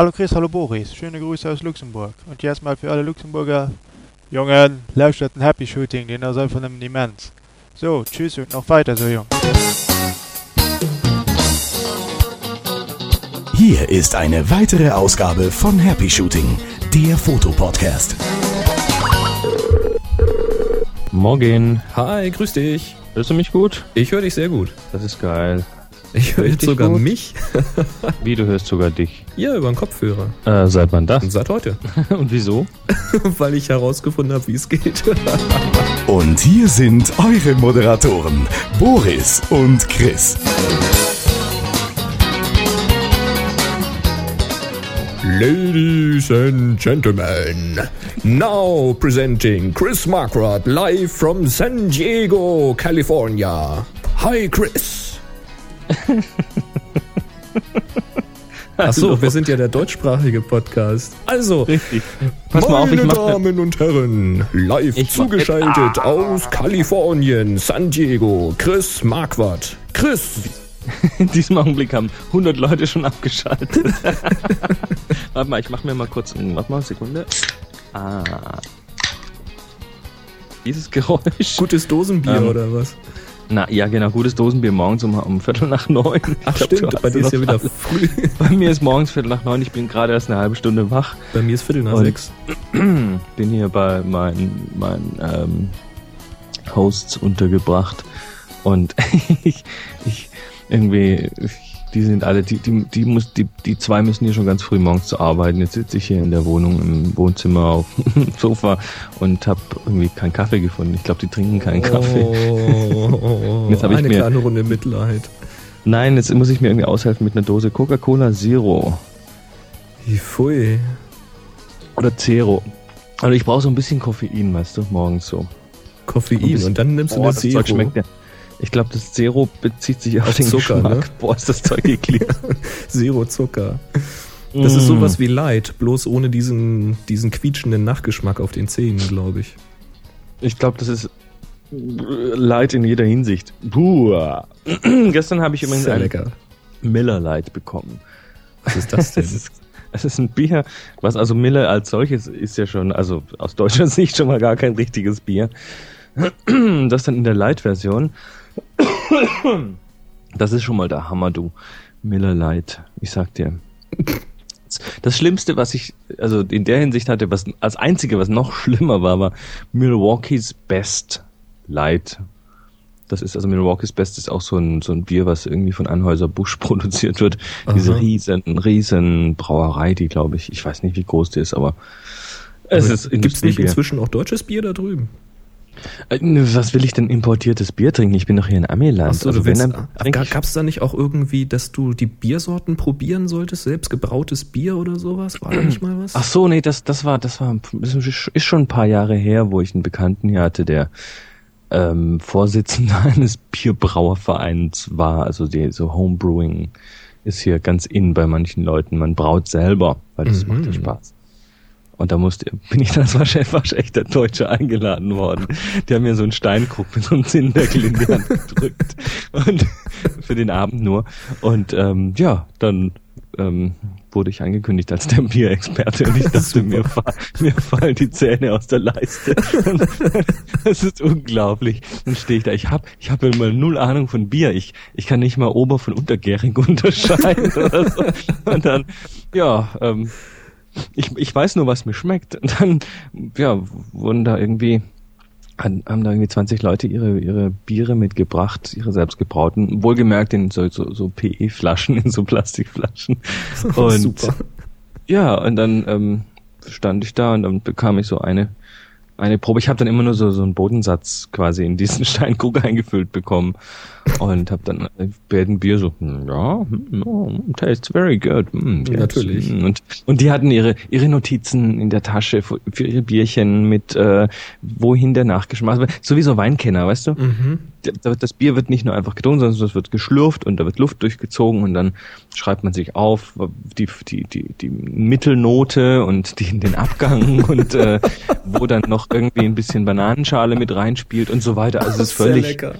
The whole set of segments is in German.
Hallo Chris, hallo Boris. Schöne Grüße aus Luxemburg. Und jetzt mal für alle Luxemburger. Jungen, lauscht ein Happy Shooting, den er soll von einem Immens. So, tschüss und noch weiter so, Jung. Hier ist eine weitere Ausgabe von Happy Shooting, der Fotopodcast. Morgen. Hi, grüß dich. Hörst du mich gut? Ich höre dich sehr gut. Das ist geil. Ich höre jetzt sogar gut? mich. Wie, du hörst sogar dich? Ja, über den Kopfhörer. Äh, seit wann das? Und seit heute. Und wieso? Weil ich herausgefunden habe, wie es geht. Und hier sind eure Moderatoren, Boris und Chris. Ladies and gentlemen, now presenting Chris Marquardt live from San Diego, California. Hi, Chris. Achso, wir sind ja der deutschsprachige Podcast. Also, Richtig. Pass mal auf, ich meine Damen und Herren, live Ich zugeschaltet aus Kalifornien, San Diego, Chris Marquardt. Chris, In diesem Augenblick haben 100 Leute schon abgeschaltet. warte mal, ich mach mir mal kurz. Warte mal, Sekunde. Ah. Dieses Geräusch. gutes Dosenbier Ähm, oder was? Na, ja, genau. Gutes Dosenbier morgens um, um Viertel nach neun. Ach glaub, stimmt, bei dir ist ja wieder früh. Bei mir ist morgens Viertel nach neun. Ich bin gerade erst eine halbe Stunde wach. Bei mir ist Viertel nach sechs. bin hier bei meinen, meinen ähm, Hosts untergebracht und ich, ich irgendwie, ich, die sind alle, die, die, die muss, die, die zwei müssen hier schon ganz früh morgens zu arbeiten. Jetzt sitze ich hier in der Wohnung im Wohnzimmer auf dem Sofa und habe irgendwie keinen Kaffee gefunden. Ich glaube, die trinken keinen Kaffee. Oh, Jetzt hab ich eine mir- kleine Runde Mitleid. Nein, jetzt muss ich mir irgendwie aushelfen mit einer Dose Coca-Cola Zero Wie Pfui. oder Zero. Also ich brauche so ein bisschen Koffein, weißt du, morgens so. Ein Koffein und dann nimmst du Boah, eine das Zero. Zeug schmeckt ja. Ich glaube, das Zero bezieht sich auf, Auf den Zucker, Geschmack. ne? Boah, ist das Zeug eklig. Zero Zucker. Das ist Mm. sowas wie Light, bloß ohne diesen, diesen quietschenden Nachgeschmack auf den Zähnen, glaube ich. Ich glaube, das ist Light in jeder Hinsicht. Puh. Gestern habe ich übrigens Sehr lecker. Miller Light bekommen. Was ist das denn? Ist, es ist ein Bier, was also Miller als solches ist ja schon, also aus deutscher Sicht schon mal gar kein richtiges Bier. Das dann in der Light-Version. Das ist schon mal der Hammer, du. Miller Light, ich sag dir. Das Schlimmste, was ich, also in der Hinsicht hatte, was als einzige, was noch schlimmer war, war Milwaukee's Best Light. Das ist also Milwaukee's Best ist auch so ein, so ein Bier, was irgendwie von Anhäuser Busch produziert wird. Diese Aha. riesen, riesen Brauerei, die glaube ich, ich weiß nicht, wie groß die ist, aber es ist Gibt es nicht inzwischen auch deutsches Bier da drüben? Äh, Was will ich denn importiertes Bier trinken? Ich bin doch hier in Amiland. Achso, also du willst, gab es da nicht auch irgendwie, dass du die Biersorten probieren solltest, selbst gebrautes Bier oder sowas? War da nicht mal was? Ach so, nee, das, das war, das war, ist schon ein paar Jahre her, wo ich einen Bekannten hier hatte, der ähm, Vorsitzender eines Bierbrauervereins war. Also die, so Homebrewing ist hier ganz in bei manchen Leuten. Man braut selber, weil das Mhm. macht ja Spaß. Und da musste, bin ich dann als wahrscheinlich, wahrscheinlich der Deutsche eingeladen worden. Die haben mir so einen Steinkrug mit so einem Zindeckel in die Hand gedrückt. Und für den Abend nur. Und ähm, ja, dann ähm, wurde ich angekündigt als der Bierexperte und ich dachte, mir, fa mir fallen die Zähne aus der Leiste. Das ist unglaublich. Dann stehe ich da. Ich habe ich hab mal null Ahnung von Bier. Ich, ich kann nicht mal ober- von untergärig unterscheiden oder so. Und dann, ja, ähm, ich, ich weiß nur, was mir schmeckt. Und dann, ja, wurden da irgendwie, haben haben da irgendwie 20 Leute ihre, ihre Biere mitgebracht, ihre selbstgebrauten, wohlgemerkt in so, so, so PE-Flaschen, in so Plastikflaschen. Und Super. ja, und dann ähm, stand ich da und dann bekam ich so eine eine Probe. Ich habe dann immer nur so so einen Bodensatz quasi in diesen Steinkrug eingefüllt bekommen und habe dann äh, bei jedem Bier so hm, ja, hm, oh, tastes very good. Hm, yes. Natürlich. Hm. Und und die hatten ihre ihre Notizen in der Tasche für, für ihre Bierchen mit äh, wohin der Nachgeschmack. Sowieso Weinkenner, weißt du? Mhm. da- das Bier wird nicht nur einfach getrunken, sondern es wird geschlürft und da wird Luft durchgezogen und dann schreibt man sich auf die, die, die, die Mittelnote und die, den Abgang und äh, wo dann noch irgendwie ein bisschen Bananenschale mit reinspielt und so weiter. Also es ist völlig, lecker.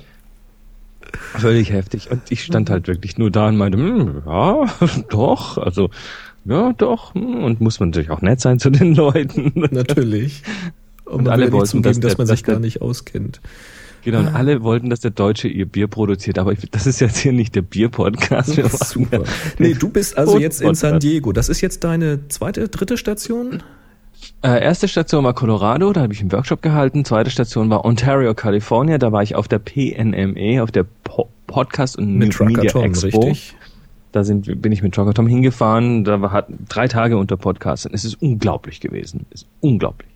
Völlig heftig. Und ich stand halt wirklich nur da und meinte, hm, ja, doch, also ja, doch. hm, Und muss man natürlich auch nett sein zu den Leuten. Natürlich. Und, Und alle wollten, zugeben, dass dass, der- man dass sich gar nicht auskennt. Genau, und alle wollten, dass der Deutsche ihr Bier produziert, aber ich, das ist jetzt hier nicht der Bier-Podcast. Wir Super. ja- Nee, du bist also jetzt in San. Diego. Das ist jetzt deine zweite, dritte Station? Äh, erste Station war Colorado, da habe ich einen Workshop gehalten. Zweite Station war Ontario, California, da war ich auf der PNME, auf der Podcast und Mit New Media Tom, Expo. richtig? Da sind, bin ich mit Trucker Tom hingefahren, da war, hat drei Tage unter Podcast. Es ist unglaublich gewesen. Es ist unglaublich.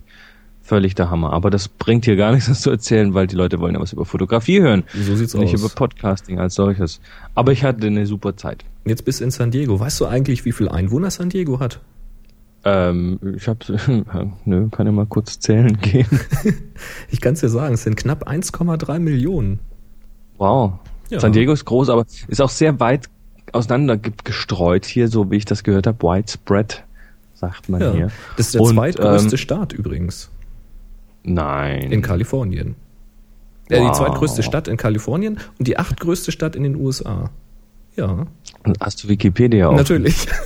Völlig der Hammer. Aber das bringt hier gar nichts, das zu erzählen, weil die Leute wollen ja was über Fotografie hören. So sieht's Nicht aus. über Podcasting als solches. Aber ich hatte eine super Zeit. Jetzt bist du in San Diego. Weißt du eigentlich, wie viel Einwohner San Diego hat? Ähm, ich hab, nö, kann ja mal kurz zählen gehen. Ich kann es dir sagen, es sind knapp 1,3 Millionen. Wow. Ja. San Diego ist groß, aber ist auch sehr weit auseinander ge- gestreut hier, so wie ich das gehört habe. Widespread, sagt man Ja. hier. Das ist der Und, zweitgrößte ähm, Staat übrigens Nein. in Kalifornien. Ja, die Wow. zweitgrößte Stadt in Kalifornien und die achtgrößte Stadt in den USA. Ja, Hast du Wikipedia auf? natürlich.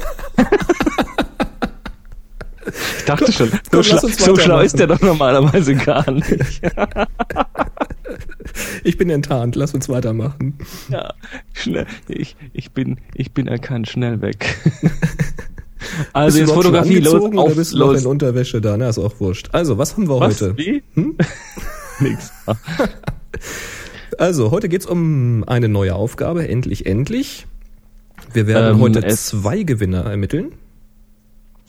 Ich dachte schon, so, komm, schlau, lass uns so schlau ist der doch normalerweise gar nicht. Ich bin enttarnt, lass uns weitermachen. Ja, schnell. Ich, ich bin, ich bin erkannt, schnell weg. Also jetzt Fotografie, los, oder auf, bist du noch los. in Unterwäsche da? Na, ist auch wurscht. Also, was haben wir Was? heute? Wie? Hm? Nix. Also, heute geht's um eine neue Aufgabe, endlich, endlich. Wir werden Ähm, heute es- zwei Gewinner ermitteln.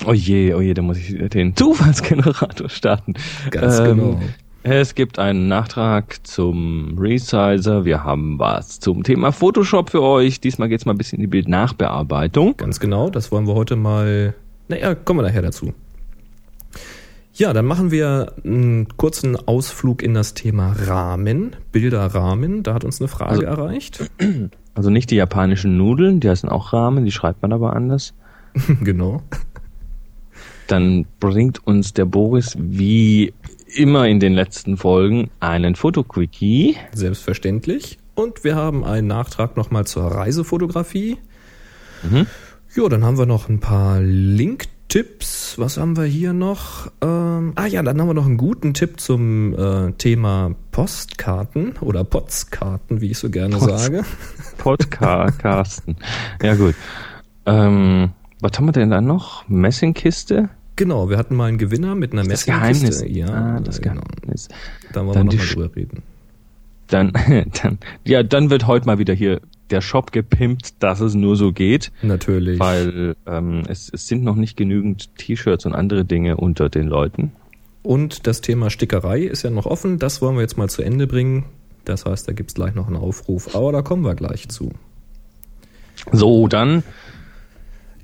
Oh je, oh je, da muss ich den Zufallsgenerator starten. Ganz Ähm, genau. Es gibt einen Nachtrag zum Resizer. Wir haben was zum Thema Photoshop für euch. Diesmal geht's mal ein bisschen in die Bildnachbearbeitung. Ganz genau, das wollen wir heute mal. Naja, kommen wir nachher dazu. Ja, dann machen wir einen kurzen Ausflug in das Thema Rahmen, Bilderrahmen. Da hat uns eine Frage Also- erreicht. Also nicht die japanischen Nudeln, die heißen auch Ramen, die schreibt man aber anders. genau. Dann bringt uns der Boris wie immer in den letzten Folgen einen Fotoquickie. Selbstverständlich. Und wir haben einen Nachtrag nochmal zur Reisefotografie. Mhm. Ja, dann haben wir noch ein paar Link-Tipps. Was haben wir hier noch? Ähm, ah ja, dann haben wir noch einen guten Tipp zum äh, Thema Postkarten oder Potskarten, wie ich so gerne Pots- sage. Podcasten. ja gut. Ähm, was haben wir denn da noch? Messingkiste? Genau, wir hatten mal einen Gewinner mit einer Das Messingkiste. Geheimnis. Ja, ah, das genau. Geheimnis. Da wollen Dann wir die nochmal drüber reden. Dann, dann, ja, dann wird heute mal wieder hier der Shop gepimpt, dass es nur so geht. Natürlich. Weil ähm, es, es sind noch nicht genügend T-Shirts und andere Dinge unter den Leuten. Und das Thema Stickerei ist ja noch offen. Das wollen wir jetzt mal zu Ende bringen. Das heißt, da gibt's gleich noch einen Aufruf. Aber da kommen wir gleich zu. So, dann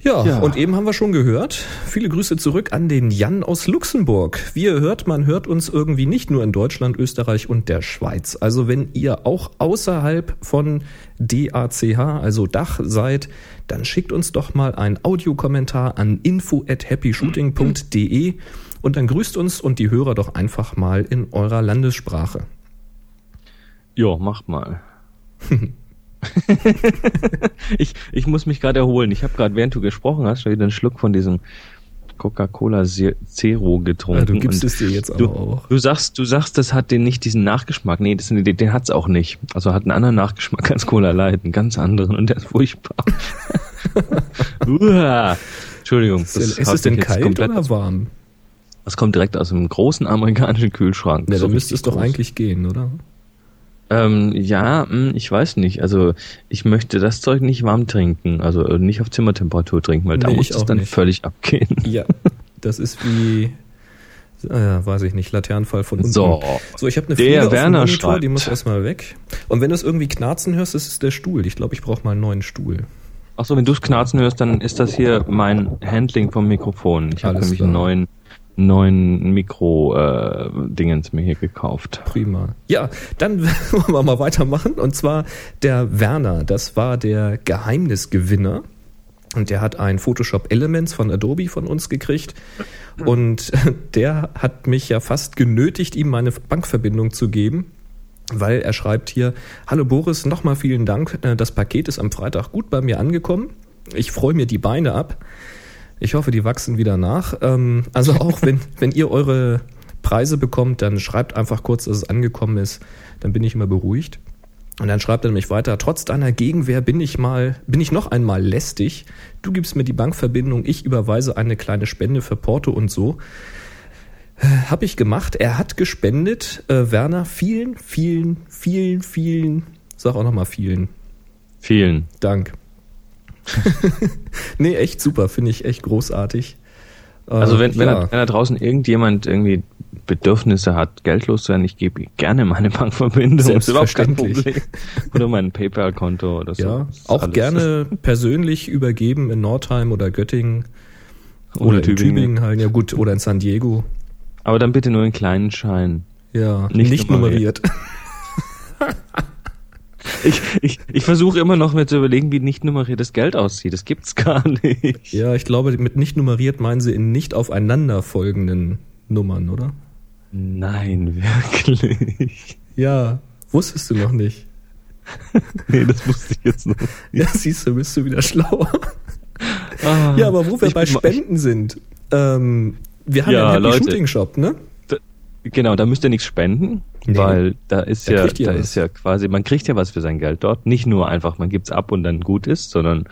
Ja, Ja. und eben haben wir schon gehört. Viele Grüße zurück an den Jan aus Luxemburg. Wie ihr hört, man hört uns irgendwie nicht nur in Deutschland, Österreich und der Schweiz. Also wenn ihr auch außerhalb von DACH, also Dach seid, dann schickt uns doch mal einen Audiokommentar an info at happyshooting.de und dann grüßt uns und die Hörer doch einfach mal in eurer Landessprache. Ja, mach mal. ich, ich muss mich gerade erholen. Ich habe gerade, während du gesprochen hast, schon wieder einen Schluck von diesem Coca-Cola Ze- Zero getrunken. Ja, du gibst es dir jetzt du, auch. Du sagst, du sagst, das hat den nicht diesen Nachgeschmack. Nee, das, den, den hat's auch nicht. Also hat einen anderen Nachgeschmack als Cola Light, einen ganz anderen und der ist furchtbar. Uah. Entschuldigung. Ist, denn- ist es denn kalt komplett oder warm? Das kommt direkt aus einem großen amerikanischen Kühlschrank. Ja, So dann müsste es doch groß. eigentlich gehen, oder? Ähm, ja, mh, ich weiß nicht. Also ich möchte das Zeug nicht warm trinken, also äh, nicht auf Zimmertemperatur trinken, weil da Nee, muss ich es dann nicht. völlig abgehen. Ja, das ist wie, äh, weiß ich nicht, Laternenfall von unten. So, So, ich habe eine Der Fliege auf dem Werner Monitor, die muss erstmal weg. Und wenn du es irgendwie knarzen hörst, das ist der Stuhl. Ich glaube, ich brauche mal einen neuen Stuhl. ach so, wenn du es knarzen hörst, dann ist das hier mein Handling vom Mikrofon. Ich habe nämlich klar. einen neuen neuen Mikro äh, mir hier gekauft. Prima. Ja, dann wollen wir mal weitermachen. Und zwar der Werner, das war der Geheimnisgewinner. Und der hat ein Photoshop Elements von Adobe von uns gekriegt. Und der hat mich ja fast genötigt, ihm meine Bankverbindung zu geben. Weil er schreibt hier, Hallo Boris, nochmal vielen Dank. Äh, Das Paket ist am Freitag gut bei mir angekommen. Ich freue mir die Beine ab. Ich hoffe, die wachsen wieder nach. Ähm, also auch wenn, wenn ihr eure Preise bekommt, dann schreibt einfach kurz, dass es angekommen ist. Dann bin ich immer beruhigt. Und dann schreibt er nämlich weiter, trotz deiner Gegenwehr bin ich mal, bin ich noch einmal lästig. Du gibst mir die Bankverbindung, ich überweise eine kleine Spende für Porto und so. Äh, hab ich gemacht. Er hat gespendet. Äh, Werner, vielen, vielen, vielen, vielen, sag auch nochmal vielen. Vielen. Dank. nee, echt super, finde ich echt großartig. Also wenn, Äh, wenn, ja. da, wenn da draußen irgendjemand irgendwie Bedürfnisse hat, geldlos zu sein, ich gebe gerne meine Bankverbindung. Selbstverständlich. Oder mein PayPal-Konto oder so. Ja, auch alles- gerne persönlich übergeben in Nordheim oder Göttingen Oder oder, in Tübingen. Tübingen halt, ja gut, oder in San Diego. Aber dann bitte nur in kleinen Schein. Ja, Nicht nicht, nummeriert. nummeriert. Ich, ich, ich versuche immer noch mir zu überlegen, wie nicht nummeriertes Geld aussieht. Das gibt's gar nicht. Ja, ich glaube, mit nicht nummeriert meinen sie in nicht aufeinanderfolgenden Nummern, oder? Nein, wirklich. Ja, wusstest du noch nicht. Nee, das wusste ich jetzt noch. Ja, siehst du, bist du wieder schlauer. Ah, Ja, aber wo wir bei Spenden sind, ähm, wir haben ja, Ja, einen Happy Leute. Shooting Shop, ne? Genau, da müsst ihr nichts spenden, Nee. weil da ist ja, da was. ist ja quasi, man kriegt ja was für sein Geld dort. Nicht nur einfach, man gibt's ab und dann gut ist, sondern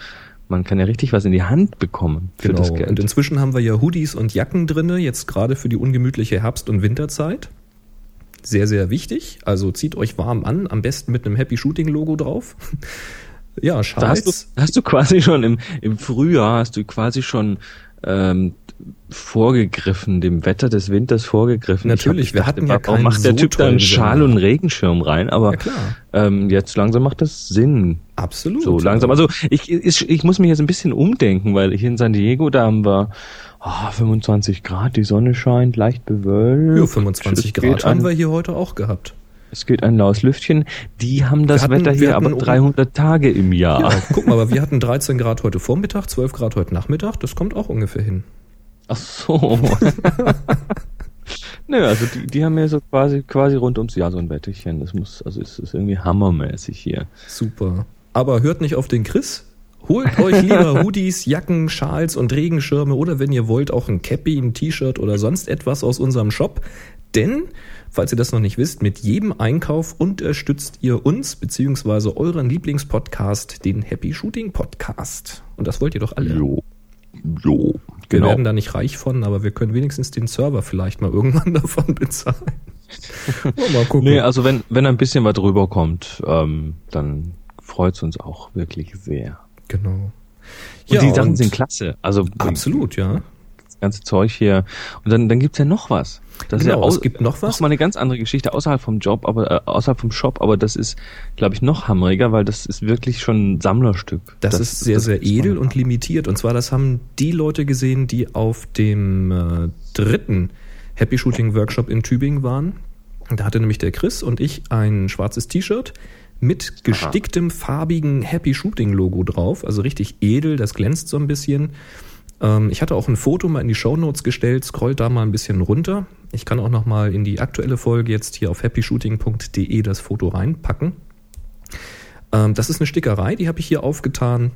man kann ja richtig was in die Hand bekommen für Genau. das Geld. Und inzwischen haben wir ja Hoodies und Jacken drinne, jetzt gerade für die ungemütliche Herbst- und Winterzeit. Sehr, sehr wichtig. Also zieht euch warm an, am besten mit einem Happy Shooting Logo drauf. Ja, da hast du, hast du quasi schon im, im Frühjahr, hast du quasi schon ähm, vorgegriffen, dem Wetter des Winters vorgegriffen. Natürlich, ich wir dachte, hatten ja warum macht der so Typ da einen Schal und Regenschirm rein? Aber Ja, ähm, jetzt langsam macht das Sinn. Absolut. So langsam. Also ich, ich, ich muss mich jetzt ein bisschen umdenken, weil hier in San Diego, da haben wir ah, 25 Grad, die Sonne scheint, leicht bewölkt. Ja, 25 Es Grad haben wir hier heute auch gehabt. Es geht ein laues Lüftchen. Die haben das hatten- Wetter hier aber um- 300 Tage im Jahr. Ja, guck mal, aber wir hatten 13 Grad heute Vormittag, 12 Grad heute Nachmittag. Das kommt auch ungefähr hin. Ach so. Nö, also die, die haben ja so quasi, quasi rund ums Jahr so ein Wetterchen. Das muss, also es ist irgendwie hammermäßig hier. Super. Aber hört nicht auf den Chris. Holt euch lieber Hoodies, Jacken, Schals und Regenschirme oder wenn ihr wollt auch ein Cappy, ein T-Shirt oder sonst etwas aus unserem Shop. Denn, falls ihr das noch nicht wisst, mit jedem Einkauf unterstützt ihr uns beziehungsweise euren Lieblingspodcast, den Happy Shooting Podcast. Und das wollt ihr doch alle. Jo. Jo. Wir Genau. werden da nicht reich von, aber wir können wenigstens den Server vielleicht mal irgendwann davon bezahlen. mal gucken. Nee, also wenn, wenn ein bisschen was rüberkommt, ähm, dann freut's uns auch wirklich sehr. genau. Und die Sachen sind klasse. Also Absolut, ja. Das ganze Zeug hier. Und dann, dann gibt's ja noch was. Das ist Genau, ja es gibt noch was. Noch mal eine ganz andere Geschichte außerhalb vom Job, aber äh, außerhalb vom Shop, aber das ist, glaube ich, noch hammeriger, weil das ist wirklich schon ein Sammlerstück. Das, ist sehr, das sehr edel und limitiert. Und zwar, das haben die Leute gesehen, die auf dem äh, dritten Happy Shooting Workshop in Tübingen waren. Da hatte nämlich der Chris und ich ein schwarzes T-Shirt mit gesticktem farbigen Happy Shooting Logo drauf. Also richtig edel, das glänzt so ein bisschen. Ähm, ich hatte auch ein Foto mal in die Show Notes gestellt, scrollt da mal ein bisschen runter. Ich kann auch noch mal in die aktuelle Folge jetzt hier auf happyshooting.de das Foto reinpacken. Ähm, das ist eine Stickerei, die habe ich hier aufgetan.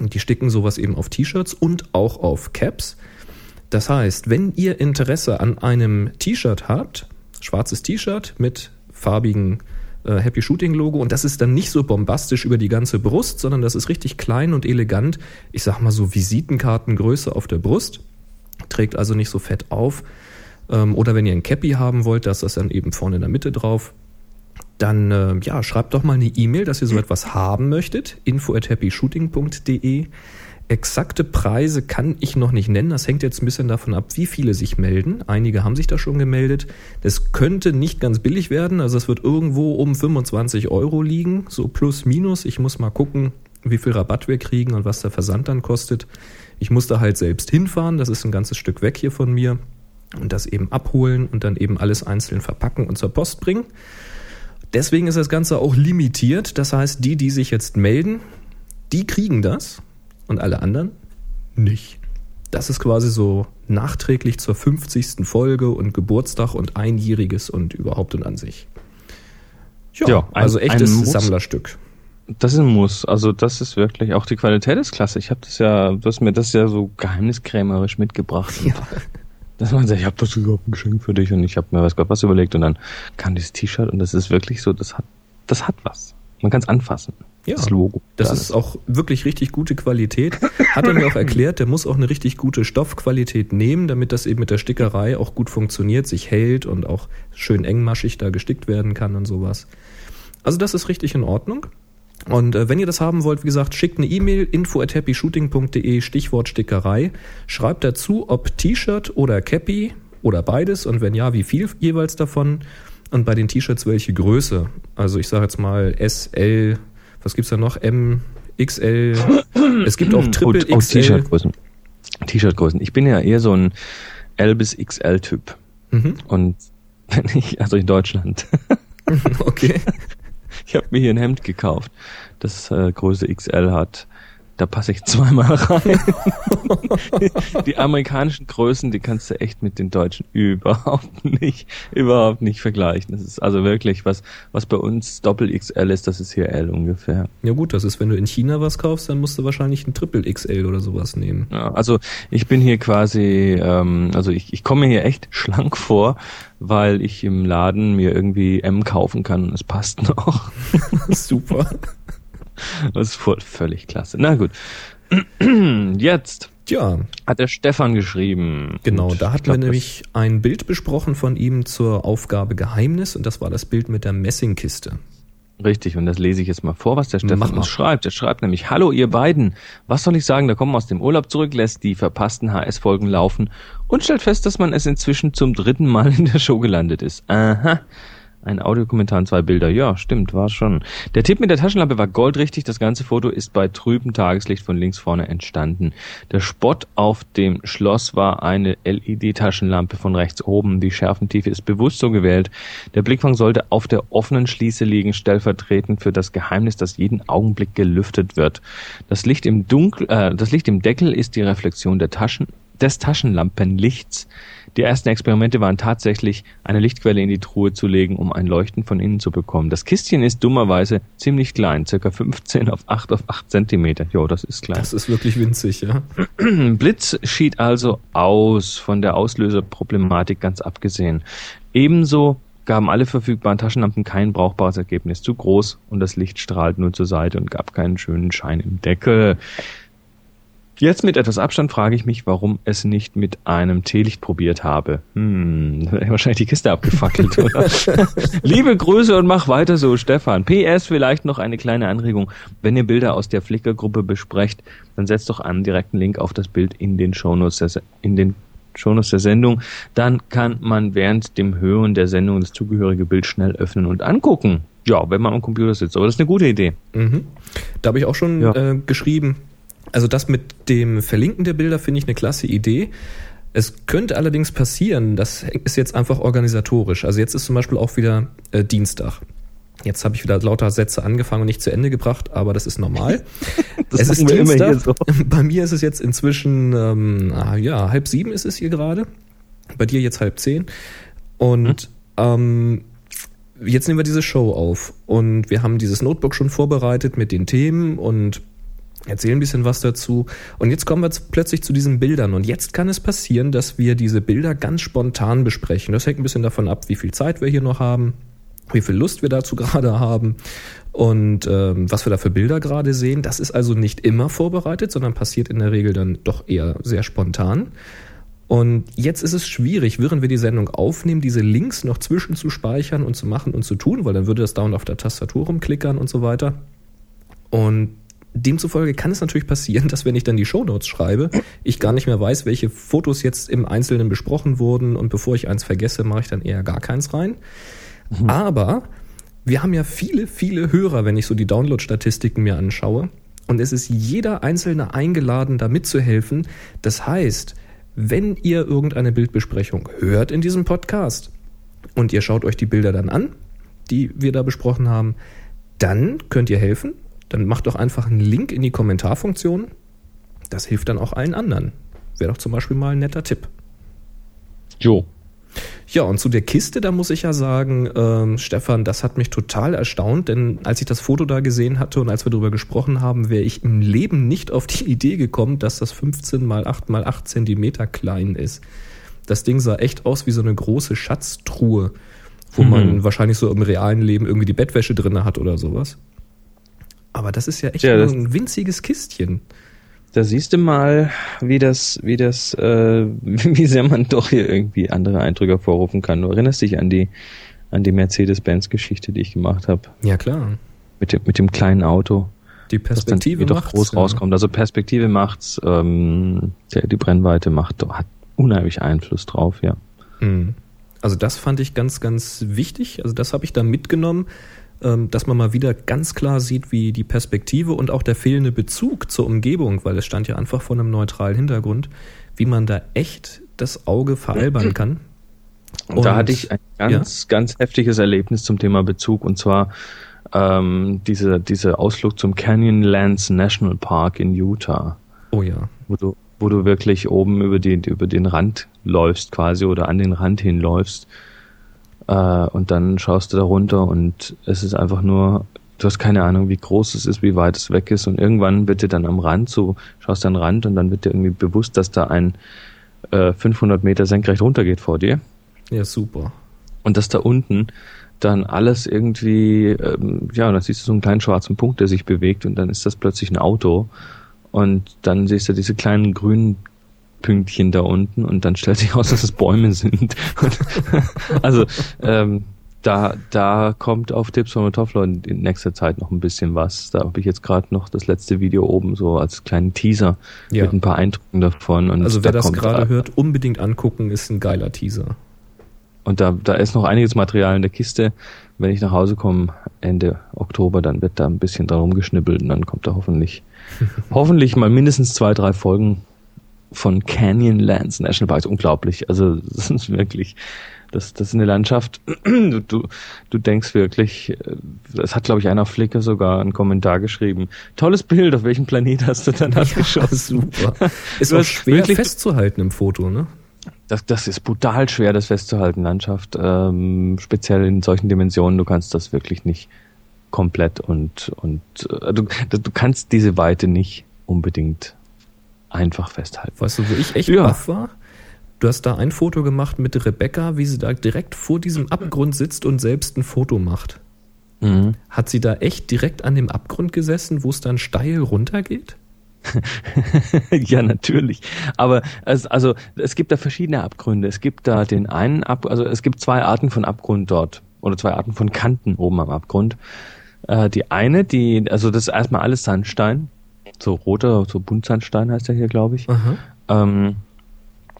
Die sticken sowas eben auf T-Shirts und auch auf Caps. Das heißt, wenn ihr Interesse an einem T-Shirt habt, schwarzes T-Shirt mit farbigen äh, Happy Shooting Logo und das ist dann nicht so bombastisch über die ganze Brust, sondern das ist richtig klein und elegant. Ich sag mal so Visitenkartengröße auf der Brust, trägt also nicht so fett auf. Ähm, oder wenn ihr ein Cappy haben wollt, da ist das dann eben vorne in der Mitte drauf. Dann äh, ja, schreibt doch mal eine E-Mail, dass ihr so etwas haben möchtet. info at happyshooting.de. Exakte Preise kann ich noch nicht nennen. Das hängt jetzt ein bisschen davon ab, wie viele sich melden. Einige haben sich da schon gemeldet. Das könnte nicht ganz billig werden. Also es wird irgendwo um 25 Euro liegen, so plus minus. Ich muss mal gucken, wie viel Rabatt wir kriegen und was der Versand dann kostet. Ich muss da halt selbst hinfahren. Das ist ein ganzes Stück weg hier von mir. Und das eben abholen und dann eben alles einzeln verpacken und zur Post bringen. Deswegen ist das Ganze auch limitiert. Das heißt, die, die sich jetzt melden, die kriegen das und alle anderen nicht. Das ist quasi so nachträglich zur 50. Folge und Geburtstag und Einjähriges und überhaupt und an sich. Ja, Ja, ein- also echtes Sammlerstück. das ist ein Muss. Also das ist wirklich, auch die Qualität ist klasse. Ich habe das ja, du hast mir das ja so geheimniskrämerisch mitgebracht. Ja. Dass man sagt, ich habe das überhaupt ein Geschenk für dich und ich habe mir weiß Gott was überlegt und dann kam dieses T-Shirt und das ist wirklich so, das hat, das hat was. Man kann es anfassen. Ja, das Logo. Das ist auch wirklich richtig gute Qualität. Hat er mir auch erklärt, der muss auch eine richtig gute Stoffqualität nehmen, damit das eben mit der Stickerei auch gut funktioniert, sich hält und auch schön engmaschig da gestickt werden kann und sowas. Also das ist richtig in Ordnung. Und äh, wenn ihr das haben wollt, wie gesagt, schickt eine E-Mail info at happyshooting.de Stichwort Stickerei. Schreibt dazu, ob T-Shirt oder Cappy oder beides und wenn ja, wie viel jeweils davon. Und bei den T-Shirts welche Größe. Also ich sage jetzt mal SL, was gibt's da noch? M, XL. Es gibt auch Triple Und- und XL. T-Shirt-Größen. T-Shirt-Größen. Ich bin ja eher so ein L bis XL-Typ. Mhm. Und wenn ich, also in Deutschland, Okay. ich habe mir hier ein Hemd gekauft, das äh, Größe XL hat. Da passe ich zweimal rein. die amerikanischen Größen, die kannst du echt mit den deutschen überhaupt nicht, überhaupt nicht vergleichen. Das ist also wirklich, was, was bei uns Doppel XL ist, das ist hier L ungefähr. Ja gut, das ist, wenn du in China was kaufst, dann musst du wahrscheinlich ein Triple XL oder sowas nehmen. Ja, also ich bin hier quasi, ähm, also ich, ich komme mir hier echt schlank vor, weil ich im Laden mir irgendwie M kaufen kann und es passt noch. Super. Das ist voll, völlig klasse. Na gut. Jetzt Tja, hat der Stefan geschrieben. genau, da hatten glaub, wir nämlich ein Bild besprochen von ihm zur Aufgabe Geheimnis und das war das Bild mit der Messingkiste. Richtig, und das lese ich jetzt mal vor, was der Stefan uns schreibt. Er schreibt nämlich, Hallo ihr beiden, was soll ich sagen, da kommen wir aus dem Urlaub zurück, lässt die verpassten HS-Folgen laufen und stellt fest, dass man es inzwischen zum dritten Mal in der Show gelandet ist. Aha. Ein Audiokommentar und zwei Bilder. Ja, stimmt, war schon. Der Tipp mit der Taschenlampe war goldrichtig. Das ganze Foto ist bei trübem Tageslicht von links vorne entstanden. Der Spott auf dem Schloss war eine LED-Taschenlampe von rechts oben. Die Schärfentiefe ist bewusst so gewählt. Der Blickfang sollte auf der offenen Schließe liegen, stellvertretend für das Geheimnis, das jeden Augenblick gelüftet wird. Das Licht im Dunkel, äh, das Licht im Deckel ist die Reflexion der Taschen, des Taschenlampenlichts. Die ersten Experimente waren tatsächlich, eine Lichtquelle in die Truhe zu legen, um ein Leuchten von innen zu bekommen. Das Kistchen ist dummerweise ziemlich klein, circa 15 auf 8 auf 8 Zentimeter. Jo, das ist klein. Das ist wirklich winzig, ja. Blitz schied also aus, von der Auslöserproblematik ganz abgesehen. Ebenso gaben alle verfügbaren Taschenlampen kein brauchbares Ergebnis. Zu groß und das Licht strahlt nur zur Seite und gab keinen schönen Schein im Deckel. Jetzt mit etwas Abstand frage ich mich, warum es nicht mit einem Teelicht probiert habe. Hm, wahrscheinlich die Kiste abgefackelt, oder? Liebe Grüße und mach weiter so, Stefan. PS, vielleicht noch eine kleine Anregung. Wenn ihr Bilder aus der Flickr-Gruppe besprecht, dann setzt doch einen direkten Link auf das Bild in den Shownotes in den Shownotes der Sendung. Dann kann man während dem Hören der Sendung das zugehörige Bild schnell öffnen und angucken. Ja, wenn man am Computer sitzt. Aber das ist eine gute Idee. Mhm. Da habe ich auch schon Ja. äh, geschrieben. Also das mit dem Verlinken der Bilder finde ich eine klasse Idee. Es könnte allerdings passieren, das ist jetzt einfach organisatorisch. Also jetzt ist zum Beispiel auch wieder äh, Dienstag. Jetzt habe ich wieder lauter Sätze angefangen und nicht zu Ende gebracht, aber das ist normal. Das es ist wir immer Dienstag. hier so. Bei mir ist es jetzt inzwischen, ähm, ah, ja, halb sieben ist es hier gerade. Bei dir jetzt halb zehn. Und ähm, jetzt nehmen wir diese Show auf. Und wir haben dieses Notebook schon vorbereitet mit den Themen und erzählen ein bisschen was dazu. Und jetzt kommen wir zu- plötzlich zu diesen Bildern. Und jetzt kann es passieren, dass wir diese Bilder ganz spontan besprechen. Das hängt ein bisschen davon ab, wie viel Zeit wir hier noch haben, wie viel Lust wir dazu gerade haben und ähm, was wir da für Bilder gerade sehen. Das ist also nicht immer vorbereitet, sondern passiert in der Regel dann doch eher sehr spontan. Und jetzt ist es schwierig, während wir die Sendung aufnehmen, diese Links noch zwischen zu speichern und zu machen und zu tun, weil dann würde das dauernd auf der Tastatur rumklickern und so weiter. Und demzufolge kann es natürlich passieren, dass wenn ich dann die Shownotes schreibe, ich gar nicht mehr weiß, welche Fotos jetzt im Einzelnen besprochen wurden und bevor ich eins vergesse, mache ich dann eher gar keins rein. Aber wir haben ja viele, viele Hörer, wenn ich so die Download-Statistiken mir anschaue. Und es ist jeder Einzelne eingeladen, da mitzuhelfen. Das heißt, wenn ihr irgendeine Bildbesprechung hört in diesem Podcast und ihr schaut euch die Bilder dann an, die wir da besprochen haben, dann könnt ihr helfen. Dann macht doch einfach einen Link in die Kommentarfunktion. Das hilft dann auch allen anderen. Wäre doch zum Beispiel mal ein netter Tipp. Jo. Ja, und zu der Kiste, da muss ich ja sagen, ähm, Stefan, das hat mich total erstaunt, denn als ich das Foto da gesehen hatte und als wir darüber gesprochen haben, wäre ich im Leben nicht auf die Idee gekommen, dass das 15 mal 8 mal 8 Zentimeter klein ist. Das Ding sah echt aus wie so eine große Schatztruhe, wo Mhm. man wahrscheinlich so im realen Leben irgendwie die Bettwäsche drinne hat oder sowas. Aber das ist ja echt Ja, nur ein winziges Kistchen. Da siehst du mal, wie das, wie das, äh, wie sehr man doch hier irgendwie andere Eindrücke hervorrufen kann. Du erinnerst dich an die, an die Mercedes-Benz-Geschichte, die ich gemacht habe, Ja, klar. mit dem, mit dem kleinen Auto, Die Perspektive irgendwie doch groß ja. rauskommt. Also Perspektive macht's, ähm, der, die Brennweite macht, hat unheimlich Einfluss drauf, ja. Mhm. Also das fand ich ganz, ganz wichtig. Also das habe ich da mitgenommen, dass man mal wieder ganz klar sieht, wie die Perspektive und auch der fehlende Bezug zur Umgebung, weil es stand ja einfach vor einem neutralen Hintergrund, wie man da echt das Auge veralbern kann. Und, da hatte ich ein ganz, ganz heftiges Erlebnis zum Thema Bezug und zwar ähm, diese, diese Ausflug zum Canyonlands National Park in Utah. Oh ja. wo du, wo du wirklich oben über den, über den Rand läufst quasi oder an den Rand hinläufst. Äh, und dann schaust du da runter und es ist einfach nur, du hast keine Ahnung, wie groß es ist, wie weit es weg ist. Und irgendwann wird dir dann am Rand so, schaust an den Rand und dann wird dir irgendwie bewusst, dass da ein äh, 500 Meter senkrecht runtergeht vor dir. Ja, super. Und dass da unten dann alles irgendwie, ähm, ja, dann siehst du so einen kleinen schwarzen Punkt, der sich bewegt und dann ist das plötzlich ein Auto und dann siehst du diese kleinen grünen Pünktchen da unten und dann stellt sich raus, dass es Bäume sind. Also ähm, da, da kommt auf Tipps von Toffler in nächster Zeit noch ein bisschen was. Da habe ich jetzt gerade noch das letzte Video oben so als kleinen Teaser Ja. mit ein paar Eindrücken davon. Und Also wer da das gerade hört, unbedingt angucken, ist ein geiler Teaser. Und da, da ist noch einiges Material in der Kiste. Wenn ich nach Hause komme, Ende Oktober, dann wird da ein bisschen dran rumgeschnippelt und dann kommt da hoffentlich, hoffentlich mal mindestens zwei, drei Folgen von Canyonlands National Park. Unglaublich. Also, das ist wirklich, das, das ist eine Landschaft. Du, du, du denkst wirklich, äh, das hat, glaube ich, einer auf Flickr sogar einen Kommentar geschrieben. Tolles Bild, auf welchem Planet hast du dann abgeschossen? super. Ist auch schwer wirklich- festzuhalten im Foto, ne? Das, das ist brutal schwer, das festzuhalten, Landschaft. Ähm, speziell in solchen Dimensionen, du kannst das wirklich nicht komplett und, und äh, du, du kannst diese Weite nicht unbedingt einfach festhalten. Weißt du, wo ich echt Ja. baff war? Du hast da ein Foto gemacht mit Rebecca, wie sie da direkt vor diesem Abgrund sitzt und selbst ein Foto macht. Mhm. Hat sie da echt direkt an dem Abgrund gesessen, wo es dann steil runtergeht? ja, natürlich. Aber es, also es gibt da verschiedene Abgründe. Es gibt da den einen Ab, also es gibt zwei Arten von Abgrund dort oder zwei Arten von Kanten oben am Abgrund. Äh, die eine, die, also das ist erstmal alles Sandstein, so roter, so Buntsandstein heißt der hier, glaube ich. Ähm,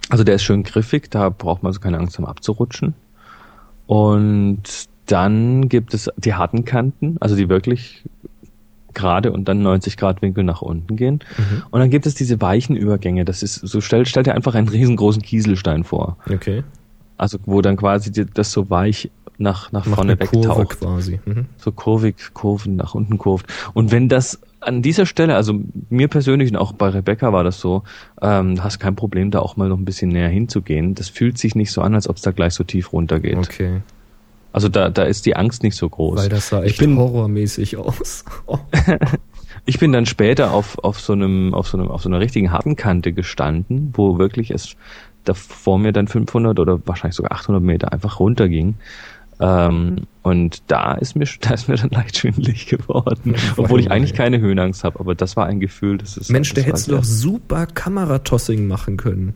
also der ist schön griffig, da braucht man also keine Angst haben abzurutschen. Und dann gibt es die harten Kanten, also die wirklich gerade und dann 90 Grad Winkel nach unten gehen. Mhm. Und dann gibt es diese weichen Übergänge. Das ist so stell, stell dir einfach einen riesengroßen Kieselstein vor. Okay. Also wo dann quasi das so weich nach nach Macht vorne eine Kurve wegtaucht quasi. Mhm. so kurvig, Kurven nach unten kurvt. Und wenn das an dieser Stelle, also mir persönlich und auch bei Rebecca war das so, ähm, du hast kein Problem, da auch mal noch ein bisschen näher hinzugehen. Das fühlt sich nicht so an, als ob es da gleich so tief runtergeht. Okay. Also da, da ist die Angst nicht so groß. Weil das sah Ich echt bin- horrormäßig aus. Ich bin dann später auf, auf so einem, auf so einem, auf so einer richtigen harten Kante gestanden, wo wirklich es da vor mir dann 500 oder wahrscheinlich sogar 800 Meter einfach runterging. Ähm, und da ist mir, da ist mir dann leicht schwindelig geworden, obwohl ich eigentlich keine Höhenangst habe. Aber das war ein Gefühl, das ist. Mensch, da hättest du doch super Kameratossing machen können.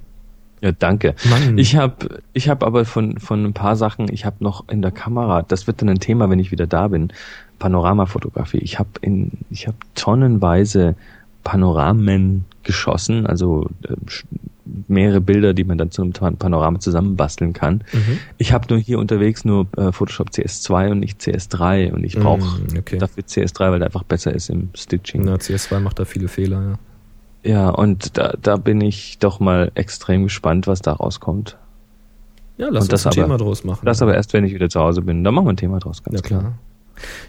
Ja, danke. Mann. Ich habe, ich habe aber von von ein paar Sachen, ich habe noch in der Kamera. Das wird dann ein Thema, wenn ich wieder da bin. Panoramafotografie. Ich habe in, ich habe tonnenweise Panoramen geschossen, also äh, mehrere Bilder, die man dann zu einem Pan- Panorama zusammenbasteln kann. Mhm. Ich habe nur hier unterwegs nur äh, Photoshop CS2 und nicht CS3 und ich brauche Mm, okay. dafür CS3, weil der einfach besser ist im Stitching. Na, CS2 macht da viele Fehler, ja. Ja, und da, da bin ich doch mal extrem gespannt, was da rauskommt. Ja, lass Und uns das ein aber- Thema draus machen. Das aber erst, wenn ich wieder zu Hause bin. Dann machen wir ein Thema draus, ganz ja, klar.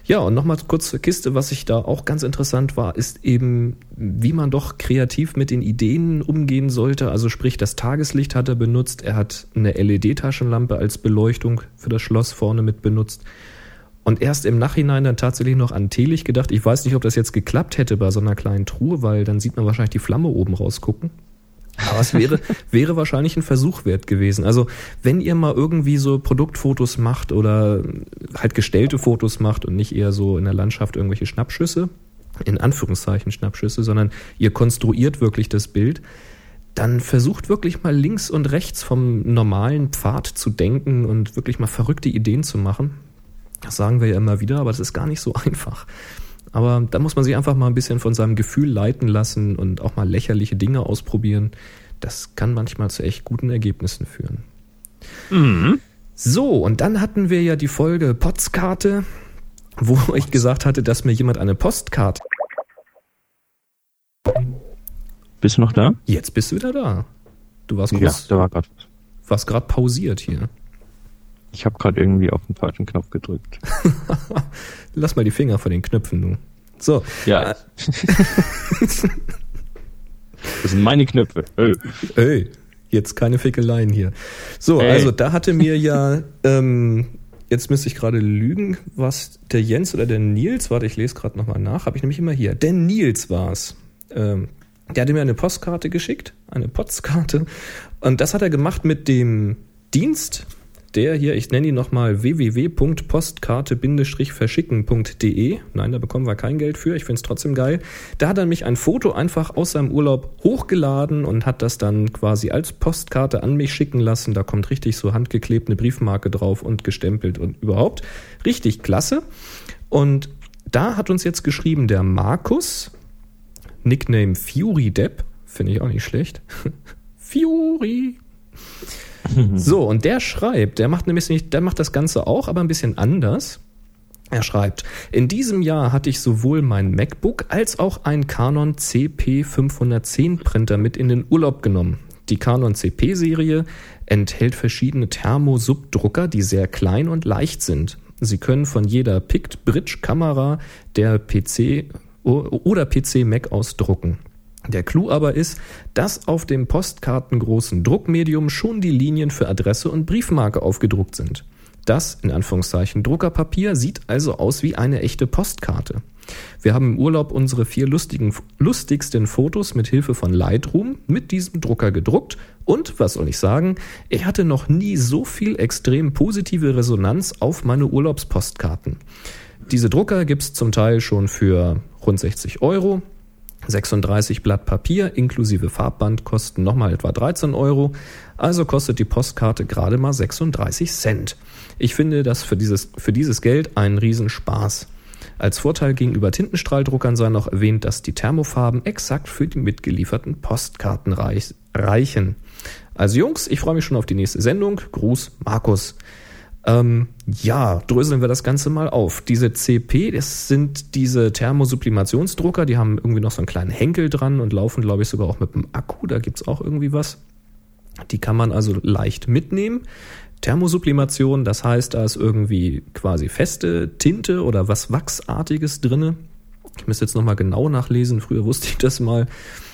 Ja, und nochmal kurz zur Kiste, was ich da auch ganz interessant war, ist eben, wie man doch kreativ mit den Ideen umgehen sollte. Also sprich, das Tageslicht hat er benutzt, er hat eine LED-Taschenlampe als Beleuchtung für das Schloss vorne mit benutzt. Und erst im Nachhinein dann tatsächlich noch an Teelicht gedacht. Ich weiß nicht, ob das jetzt geklappt hätte bei so einer kleinen Truhe, weil dann sieht man wahrscheinlich die Flamme oben rausgucken. Aber es wäre, wäre wahrscheinlich ein Versuch wert gewesen. Also, wenn ihr mal irgendwie so Produktfotos macht oder halt gestellte Fotos macht und nicht eher so in der Landschaft irgendwelche Schnappschüsse, in Anführungszeichen Schnappschüsse, sondern ihr konstruiert wirklich das Bild, dann versucht wirklich mal links und rechts vom normalen Pfad zu denken und wirklich mal verrückte Ideen zu machen. Das sagen wir ja immer wieder, aber das ist gar nicht so einfach. Aber da muss man sich einfach mal ein bisschen von seinem Gefühl leiten lassen und auch mal lächerliche Dinge ausprobieren. Das kann manchmal zu echt guten Ergebnissen führen. Mhm. So, und dann hatten wir ja die Folge Postkarte, wo ich gesagt hatte, dass mir jemand eine Postkarte. Bist du noch da? Jetzt bist du wieder da. Du warst kurz, ja, da war gerade warst gerade pausiert hier. Ich habe gerade irgendwie auf den falschen Knopf gedrückt. Lass mal die Finger von den Knöpfen, du. So. Ja. das sind meine Knöpfe. Hey. hey, jetzt keine Fickeleien hier. So, hey. also da hatte mir ja, ähm, jetzt müsste ich gerade lügen, was der Jens oder der Nils, warte, ich lese gerade nochmal nach, habe ich nämlich immer hier. Der Nils war's. Ähm, der hatte mir eine Postkarte geschickt, eine Postkarte. Und das hat er gemacht mit dem Dienst der hier, ich nenne ihn nochmal www.postkarte-verschicken.de. Nein, da bekommen wir kein Geld für, ich finde es trotzdem geil. Da hat er mich ein Foto einfach aus seinem Urlaub hochgeladen und hat das dann quasi als Postkarte an mich schicken lassen. Da kommt richtig so handgeklebt eine Briefmarke drauf und gestempelt und überhaupt. Richtig klasse. Und da hat uns jetzt geschrieben der Markus, Nickname Fury Depp, finde ich auch nicht schlecht. Fury. So, und der schreibt, der macht nämlich der macht das Ganze auch, aber ein bisschen anders. Er schreibt, in diesem Jahr hatte ich sowohl mein MacBook als auch ein Canon CP510 Printer mit in den Urlaub genommen. Die Canon CP-Serie enthält verschiedene Thermosubdrucker, die sehr klein und leicht sind. Sie können von jeder Pict Bridge Kamera der PC oder PC Mac aus drucken. Der Clou aber ist, dass auf dem postkartengroßen Druckmedium schon die Linien für Adresse und Briefmarke aufgedruckt sind. Das, in Anführungszeichen, Druckerpapier sieht also aus wie eine echte Postkarte. Wir haben im Urlaub unsere vier lustigen, lustigsten Fotos mit Hilfe von Lightroom mit diesem Drucker gedruckt und, was soll ich sagen, er hatte noch nie so viel extrem positive Resonanz auf meine Urlaubspostkarten. Diese Drucker gibt's zum Teil schon für rund 60 Euro, 36 Blatt Papier inklusive Farbband kosten nochmal etwa 13 Euro, also kostet die Postkarte gerade mal 36 Cent. Ich finde das für dieses, für dieses Geld einen Riesenspaß. Als Vorteil gegenüber Tintenstrahldruckern sei noch erwähnt, dass die Thermofarben exakt für die mitgelieferten Postkarten reich, reichen. Also Jungs, ich freue mich schon auf die nächste Sendung. Gruß, Markus. Ähm, ja, dröseln wir das Ganze mal auf. Diese CP, das sind diese Thermosublimationsdrucker, die haben irgendwie noch so einen kleinen Henkel dran und laufen, glaube ich, sogar auch mit dem Akku. Da gibt's auch irgendwie was. Die kann man also leicht mitnehmen. Thermosublimation, das heißt, da ist irgendwie quasi feste Tinte oder was Wachsartiges drinne. Ich müsste jetzt nochmal genau nachlesen. Früher wusste ich das mal.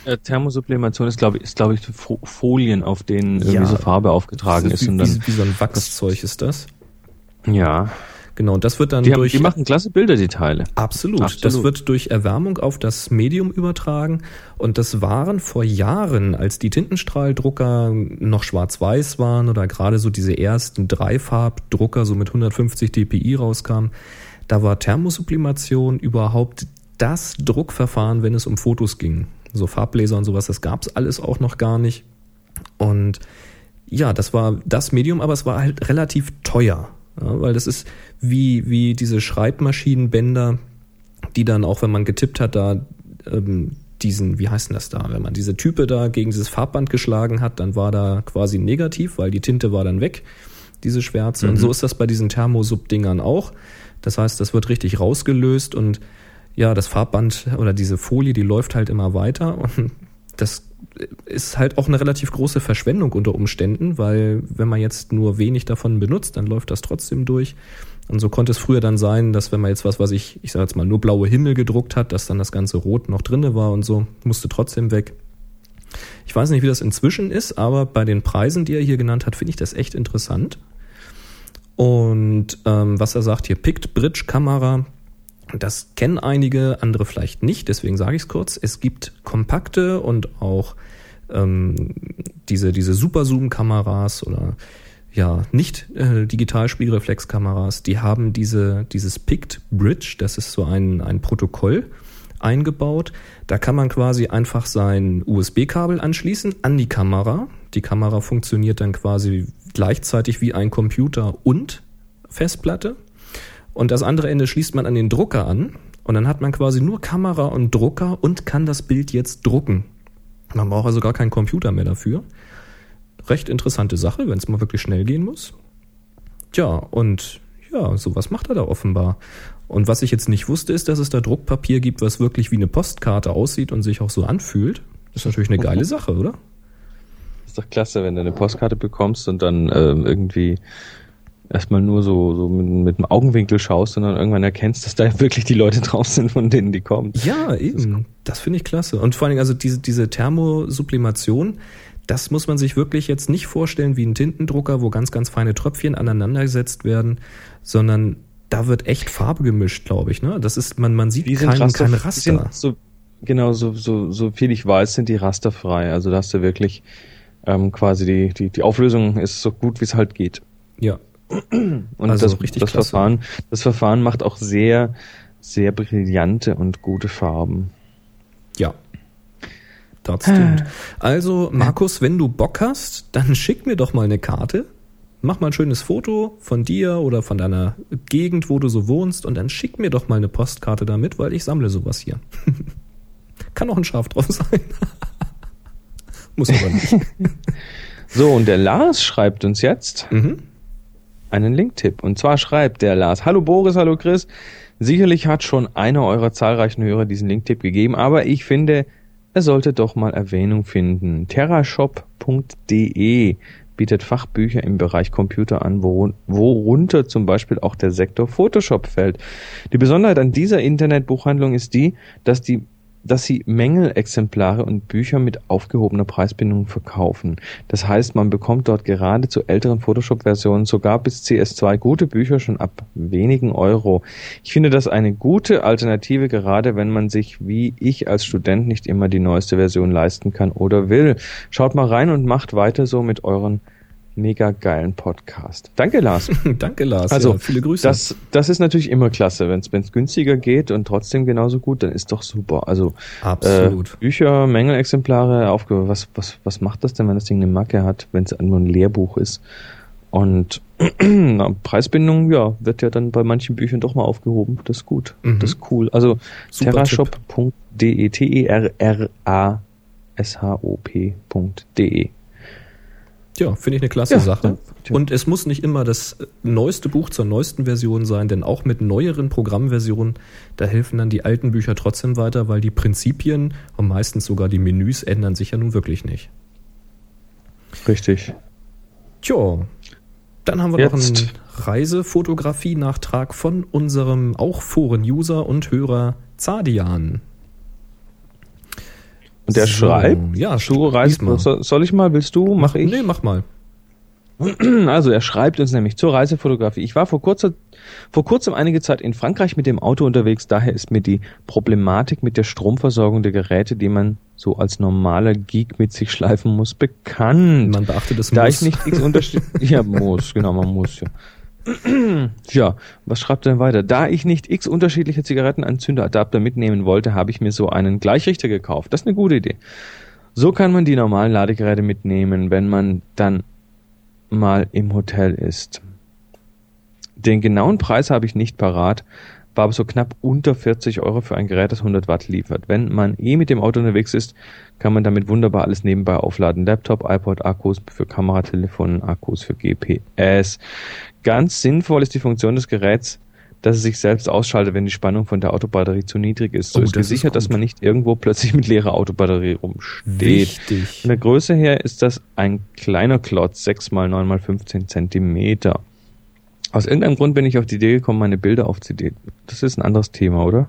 Ja, Thermosublimation ist, glaube ich, ist, glaube ich, Folien, auf denen irgendwie ja, so Farbe aufgetragen ist. Wie, und dann, wie, wie so ein Wachszeug ist das. Ja. Genau, und das wird dann die durch. Haben, die machen klasse Bilder, die Teile. Absolut. Absolut. Das wird durch Erwärmung auf das Medium übertragen. Und das waren vor Jahren, als die Tintenstrahldrucker noch schwarz-weiß waren oder gerade so diese ersten Dreifarbdrucker so mit 150 dpi rauskamen, da war Thermosublimation überhaupt das Druckverfahren, wenn es um Fotos ging. So Farbbläser und sowas, das gab's alles auch noch gar nicht. Und ja, das war das Medium, aber es war halt relativ teuer. Ja, weil das ist wie, wie diese Schreibmaschinenbänder, die dann auch, wenn man getippt hat, da ähm, diesen, wie heißt denn das da, wenn man diese Type da gegen dieses Farbband geschlagen hat, dann war da quasi negativ, weil die Tinte war dann weg, diese Schwärze. Mhm. Und so ist das bei diesen Thermosub-Dingern auch. Das heißt, das wird richtig rausgelöst und ja, das Farbband oder diese Folie, die läuft halt immer weiter und das ist halt auch eine relativ große Verschwendung unter Umständen, weil wenn man jetzt nur wenig davon benutzt, dann läuft das trotzdem durch. Und so konnte es früher dann sein, dass wenn man jetzt was, was ich, ich sage jetzt mal, nur blaue Himmel gedruckt hat, dass dann das ganze Rot noch drinne war und so, musste trotzdem weg. Ich weiß nicht, wie das inzwischen ist, aber bei den Preisen, die er hier genannt hat, finde ich das echt interessant. Und ähm, was er sagt hier, Pict Bridge Kamera, das kennen einige, andere vielleicht nicht, deswegen sage ich es kurz. Es gibt kompakte und auch ähm, diese, diese Super-Zoom-Kameras oder ja, nicht äh, Digitalspiegelreflexkameras, die haben diese, dieses Pict Bridge, das ist so ein, ein Protokoll eingebaut. Da kann man quasi einfach sein USB-Kabel anschließen an die Kamera. Die Kamera funktioniert dann quasi gleichzeitig wie ein Computer und Festplatte. Und das andere Ende schließt man an den Drucker an. Und dann hat man quasi nur Kamera und Drucker und kann das Bild jetzt drucken. Man braucht also gar keinen Computer mehr dafür. Recht interessante Sache, wenn es mal wirklich schnell gehen muss. Tja, und ja, sowas macht er da offenbar. Und was ich jetzt nicht wusste, ist, dass es da Druckpapier gibt, was wirklich wie eine Postkarte aussieht und sich auch so anfühlt. Das ist natürlich eine geile Sache, oder? ist doch klasse, wenn du eine Postkarte bekommst und dann äh, irgendwie erstmal nur so, so mit, mit dem Augenwinkel schaust und dann irgendwann erkennst, dass da wirklich die Leute drauf sind, von denen die kommen. Ja, eben. Das, finde ich klasse. Und vor allen Dingen also diese, diese Thermosublimation, das muss man sich wirklich jetzt nicht vorstellen wie ein Tintendrucker, wo ganz, ganz feine Tröpfchen aneinandergesetzt werden, sondern da wird echt Farbe gemischt, glaube ich. Ne? Das ist, man, man sieht die kein, Raster, kein Raster. So, genau, so, so, so viel ich weiß, sind die rasterfrei. Also da hast du wirklich ähm, quasi die, die, die Auflösung ist so gut, wie es halt geht. Ja. Und Also das, richtig das klasse. Verfahren, das Verfahren macht auch sehr, sehr brillante und gute Farben. Ja. Das stimmt. Also, Markus, wenn du Bock hast, dann schick mir doch mal eine Karte. Mach mal ein schönes Foto von dir oder von deiner Gegend, wo du so wohnst, und dann schick mir doch mal eine Postkarte damit, weil ich sammle sowas hier. Kann auch ein Schaf drauf sein. Muss aber nicht. So, und der Lars schreibt uns jetzt Mhm. Einen Linktipp. Und zwar schreibt der Lars, Hallo Boris, hallo Chris. Sicherlich hat schon einer eurer zahlreichen Hörer diesen Linktipp gegeben, aber ich finde, er sollte doch mal Erwähnung finden. Terrashop.de bietet Fachbücher im Bereich Computer an, worun- worunter zum Beispiel auch der Sektor Photoshop fällt. Die Besonderheit an dieser Internetbuchhandlung ist die, dass die dass sie Mängelexemplare und Bücher mit aufgehobener Preisbindung verkaufen. Das heißt, man bekommt dort gerade zu älteren Photoshop-Versionen sogar bis CS2 gute Bücher schon ab wenigen Euro. Ich finde das eine gute Alternative, gerade wenn man sich wie ich als Student nicht immer die neueste Version leisten kann oder will. Schaut mal rein und macht weiter so mit euren mega geilen Podcast. Danke, Lars. Danke, Lars. Also, ja, viele Grüße. Das, das ist natürlich immer klasse. Wenn es günstiger geht und trotzdem genauso gut, dann ist doch super. Also Absolut. Äh, Bücher, Mängelexemplare, aufge was, was, was macht das denn, wenn das Ding eine Macke hat, wenn es nur ein Lehrbuch ist? Und Preisbindung, ja, wird ja dann bei manchen Büchern doch mal aufgehoben. Das ist gut. Mhm. Das ist cool. Also terrashop.de, T-E-R-R-A-S-H-O-P.de. Ja, finde ich eine klasse Ja, Sache. ja. Und es muss nicht immer das neueste Buch zur neuesten Version sein, denn auch mit neueren Programmversionen, da helfen dann die alten Bücher trotzdem weiter, weil die Prinzipien und meistens sogar die Menüs ändern sich ja nun wirklich nicht. Richtig. Tja, dann haben wir Jetzt. noch einen Reisefotografie-Nachtrag von unserem auch Foren-User und Hörer Zadian. Und der So, schreibt, ja, lies mal. soll, ich mal, willst du? Mach ich? Nee, mach mal. Also er schreibt uns nämlich zur Reisefotografie. Ich war vor kurzer, vor kurzem einige Zeit in Frankreich mit dem Auto unterwegs. Daher ist mir die Problematik mit der Stromversorgung der Geräte, die man so als normaler Geek mit sich schleifen muss, bekannt. Man beachtet es da muss. ich nicht x ja muss, genau, man muss ja. Ja, was schreibt er denn weiter? Da ich nicht x unterschiedliche Zigarettenanzünderadapter mitnehmen wollte, habe ich mir so einen Gleichrichter gekauft. Das ist eine gute Idee. So kann man die normalen Ladegeräte mitnehmen, wenn man dann mal im Hotel ist. Den genauen Preis habe ich nicht parat, war aber so knapp unter 40 Euro für ein Gerät, das 100 Watt liefert. Wenn man eh mit dem Auto unterwegs ist, kann man damit wunderbar alles nebenbei aufladen. Laptop, iPod, Akkus für Kameratelefonen, Akkus für GPS. Ganz sinnvoll ist die Funktion des Geräts, dass es sich selbst ausschaltet, wenn die Spannung von der Autobatterie zu niedrig ist. So Oh, ist das ist gesichert, dass man nicht irgendwo plötzlich mit leerer Autobatterie rumsteht. Wichtig. Von der Größe her ist das ein kleiner Klotz, 6 mal 9 mal 15 Zentimeter. Aus irgendeinem Grund bin ich auf die Idee gekommen, meine Bilder auf CD. Das ist ein anderes Thema, oder?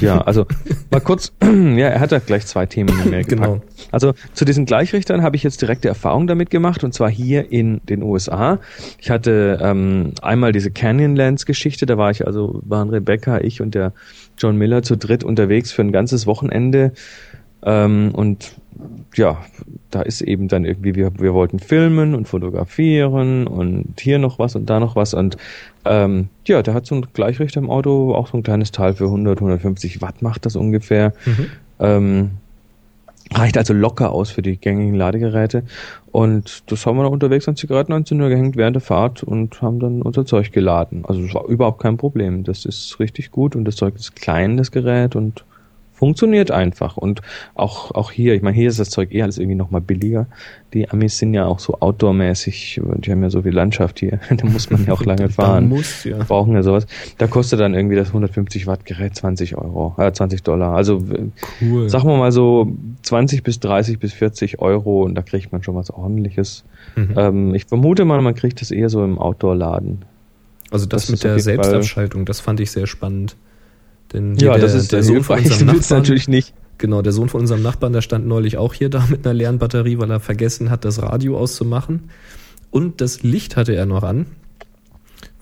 Ja, also mal kurz, ja, er hat da gleich zwei Themen mehr gepackt. Genau. Also zu diesen Gleichrichtern habe ich jetzt direkte Erfahrung damit gemacht und zwar hier in den USA. Ich hatte ähm, einmal diese Canyonlands-Geschichte, da war ich also, waren Rebecca, ich und der John Miller zu dritt unterwegs für ein ganzes Wochenende ähm, und ja, da ist eben dann irgendwie, wir, wir wollten filmen und fotografieren und hier noch was und da noch was und ähm, ja, der hat so ein Gleichrichter im Auto, auch so ein kleines Teil für 100, 150 Watt macht das ungefähr. Mhm. Ähm, reicht also locker aus für die gängigen Ladegeräte und das haben wir dann unterwegs an Zigarettenanzünder gehängt während der Fahrt und haben dann unser Zeug geladen. Also es war überhaupt kein Problem. Das ist richtig gut und das Zeug ist klein, das Gerät und funktioniert einfach. Und auch, auch hier, ich meine, hier ist das Zeug eh alles irgendwie nochmal billiger. Die Amis sind ja auch so outdoormäßig, die haben ja so viel Landschaft hier. da muss man ja auch lange fahren. muss, ja. Brauchen ja sowas. Da kostet dann irgendwie das 150 Watt Gerät 20 Euro, äh, 20 Dollar. Also, cool. sagen wir mal so 20 bis 30 bis 40 Euro und da kriegt man schon was ordentliches. Mhm. Ähm, ich vermute mal, man kriegt das eher so im Outdoor-Laden. Also das, das mit der Selbstabschaltung, das fand ich sehr spannend. Denn ja, der, das ist der Sohn von unserem Nachbarn, natürlich nicht. Genau, der Sohn von unserem Nachbarn, der stand neulich auch hier da mit einer leeren Batterie, weil er vergessen hat, das Radio auszumachen. Und das Licht hatte er noch an,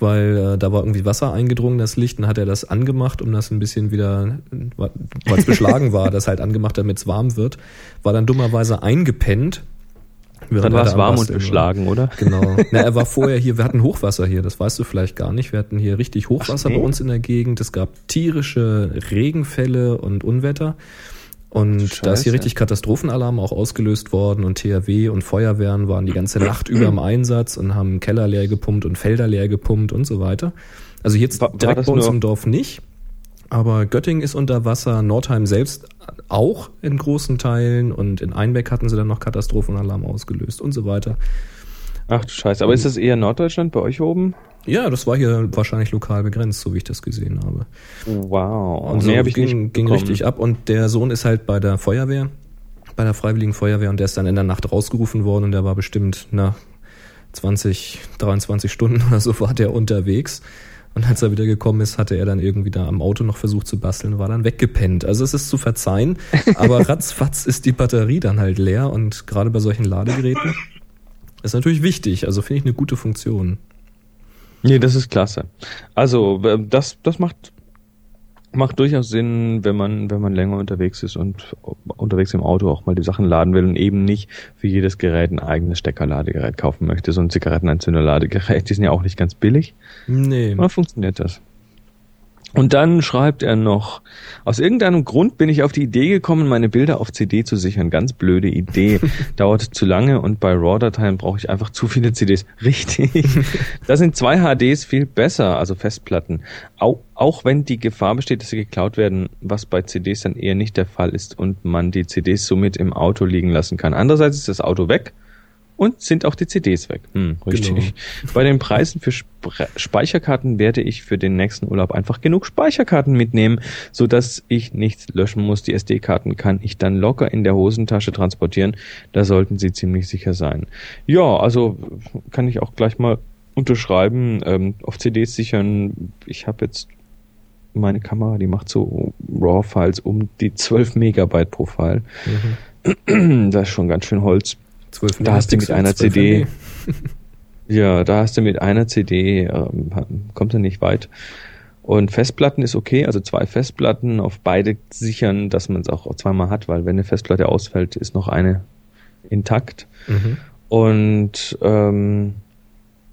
weil äh, da war irgendwie Wasser eingedrungen, das Licht, und hat er das angemacht, um das ein bisschen wieder, weil es beschlagen war, das halt angemacht, damit es warm wird, war dann dummerweise eingepennt dann war es warm und beschlagen, oder? Genau. Na, er war vorher hier, wir hatten Hochwasser hier, das weißt du vielleicht gar nicht. Wir hatten hier richtig Hochwasser Ach, nee. bei uns in der Gegend. Es gab tierische Regenfälle und Unwetter. Und Scheiße. da ist hier richtig Katastrophenalarm auch ausgelöst worden und THW und Feuerwehren waren die ganze Nacht über im Einsatz und haben Keller leer gepumpt und Felder leer gepumpt und so weiter. Also jetzt war, direkt war bei uns im Dorf nicht. Aber Göttingen ist unter Wasser, Nordheim selbst auch in großen Teilen und in Einbeck hatten sie dann noch Katastrophenalarm ausgelöst und so weiter. Ach du Scheiße, aber ist das eher Norddeutschland bei euch oben? Ja, das war hier wahrscheinlich lokal begrenzt, so wie ich das gesehen habe. Wow. Und so nee, ich ging, ging richtig ab und der Sohn ist halt bei der Feuerwehr, bei der Freiwilligen Feuerwehr und der ist dann in der Nacht rausgerufen worden und der war bestimmt, na, 20, 23 Stunden oder so war der unterwegs. Und als er wieder gekommen ist, hatte er dann irgendwie da am Auto noch versucht zu basteln, war dann weggepennt. Also es ist zu verzeihen, aber ratzfatz ist die Batterie dann halt leer und gerade bei solchen Ladegeräten ist natürlich wichtig. Also finde ich eine gute Funktion. Nee, das ist klasse. Also das, das macht macht durchaus Sinn, wenn man, wenn man länger unterwegs ist und unterwegs im Auto auch mal die Sachen laden will und eben nicht für jedes Gerät ein eigenes Steckerladegerät kaufen möchte. So ein Zigarettenanzünderladegerät, die sind ja auch nicht ganz billig. Nee. Aber funktioniert das. Und dann schreibt er noch, aus irgendeinem Grund bin ich auf die Idee gekommen, meine Bilder auf CD zu sichern. Ganz blöde Idee. Dauert zu lange und bei RAW-Dateien brauche ich einfach zu viele CDs. Richtig. da sind zwei HDs viel besser, also Festplatten. Auch, auch wenn die Gefahr besteht, dass sie geklaut werden, was bei CDs dann eher nicht der Fall ist und man die CDs somit im Auto liegen lassen kann. Andererseits ist das Auto weg und sind auch die CDs weg. Hm, richtig. Genau. Bei den Preisen für Sp Speicherkarten werde ich für den nächsten Urlaub einfach genug Speicherkarten mitnehmen, so dass ich nichts löschen muss. Die SD-Karten kann ich dann locker in der Hosentasche transportieren. Da sollten sie ziemlich sicher sein. Ja, also kann ich auch gleich mal unterschreiben. Ähm, auf CDs sichern. Ich habe jetzt meine Kamera, die macht so RAW-Files um die 12 Megabyte pro File. Mhm. das ist schon ganz schön Holz. 12 da hast du mit einer CD. ja, da hast du mit einer CD, ähm, kommt er nicht weit. Und Festplatten ist okay, also zwei Festplatten auf beide sichern, dass man es auch zweimal hat, weil wenn eine Festplatte ausfällt, ist noch eine intakt. Mhm. Und ähm,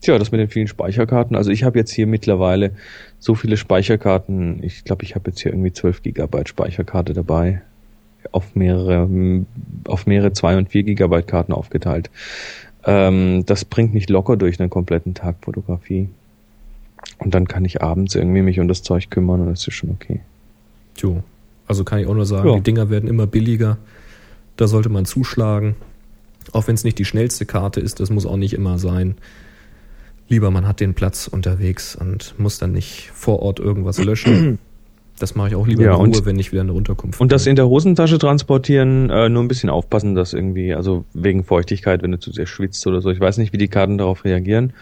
tja, das mit den vielen Speicherkarten. Also ich habe jetzt hier mittlerweile so viele Speicherkarten. Ich glaube, ich habe jetzt hier irgendwie 12 Gigabyte Speicherkarte dabei auf mehrere, auf mehrere 2 und 4 Gigabyte Karten aufgeteilt. Ähm, das bringt mich locker durch einen kompletten Tag Fotografie. Und dann kann ich abends irgendwie mich um das Zeug kümmern und das ist schon okay. Jo. Also kann ich auch nur sagen, ja. die Dinger werden immer billiger. Da sollte man zuschlagen. Auch wenn es nicht die schnellste Karte ist, das muss auch nicht immer sein. Lieber man hat den Platz unterwegs und muss dann nicht vor Ort irgendwas löschen. Das mache ich auch lieber ja, in Ruhe, wenn ich wieder eine Unterkunft Und das in der Hosentasche transportieren, äh, nur ein bisschen aufpassen, dass irgendwie, also wegen Feuchtigkeit, wenn du zu sehr schwitzt oder so. Ich weiß nicht, wie die Karten darauf reagieren.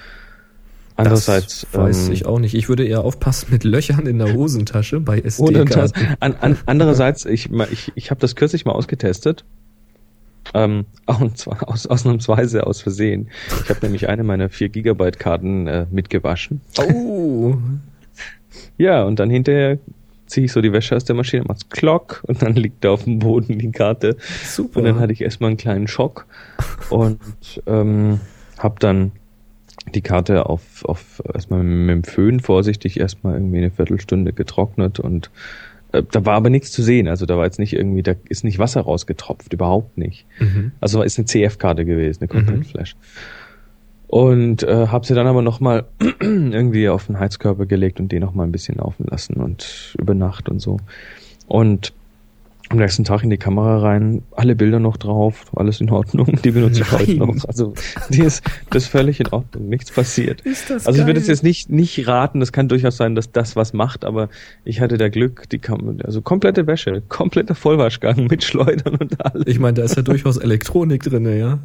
Andererseits das weiß ähm, ich auch nicht. Ich würde eher aufpassen mit Löchern in der Hosentasche bei. SD-Karten. An, an, andererseits, ich, ich, ich habe das kürzlich mal ausgetestet. Ähm, und zwar aus, ausnahmsweise aus Versehen. Ich habe nämlich eine meiner 4 Gigabyte Karten äh, mitgewaschen. Oh, Ja, und dann hinterher ziehe ich so die Wäsche aus der Maschine, macht's Klock und dann liegt da auf dem Boden die Karte. super. Und dann hatte ich erstmal einen kleinen Schock und ähm, habe dann die Karte auf, auf erstmal mit dem Föhn vorsichtig erstmal irgendwie eine Viertelstunde getrocknet und äh, da war aber nichts zu sehen. Also da war jetzt nicht irgendwie, da ist nicht Wasser rausgetropft, überhaupt nicht. Mhm. Also ist eine CF-Karte gewesen, eine Compact Mhm. Flash. Und äh, habe sie dann aber nochmal irgendwie auf den Heizkörper gelegt und den nochmal ein bisschen laufen lassen und über Nacht und so. Und am nächsten Tag in die Kamera rein, alle Bilder noch drauf, alles in Ordnung, die benutze ich heute noch. Also die ist, das ist völlig in Ordnung, nichts passiert. Ist das Also ich würde es jetzt nicht, nicht raten, das kann durchaus sein, dass das was macht, aber ich hatte da Glück, die kam, also komplette Wäsche, kompletter Vollwaschgang mit Schleudern und alles. Ich meine, da ist ja durchaus Elektronik drinne, ja.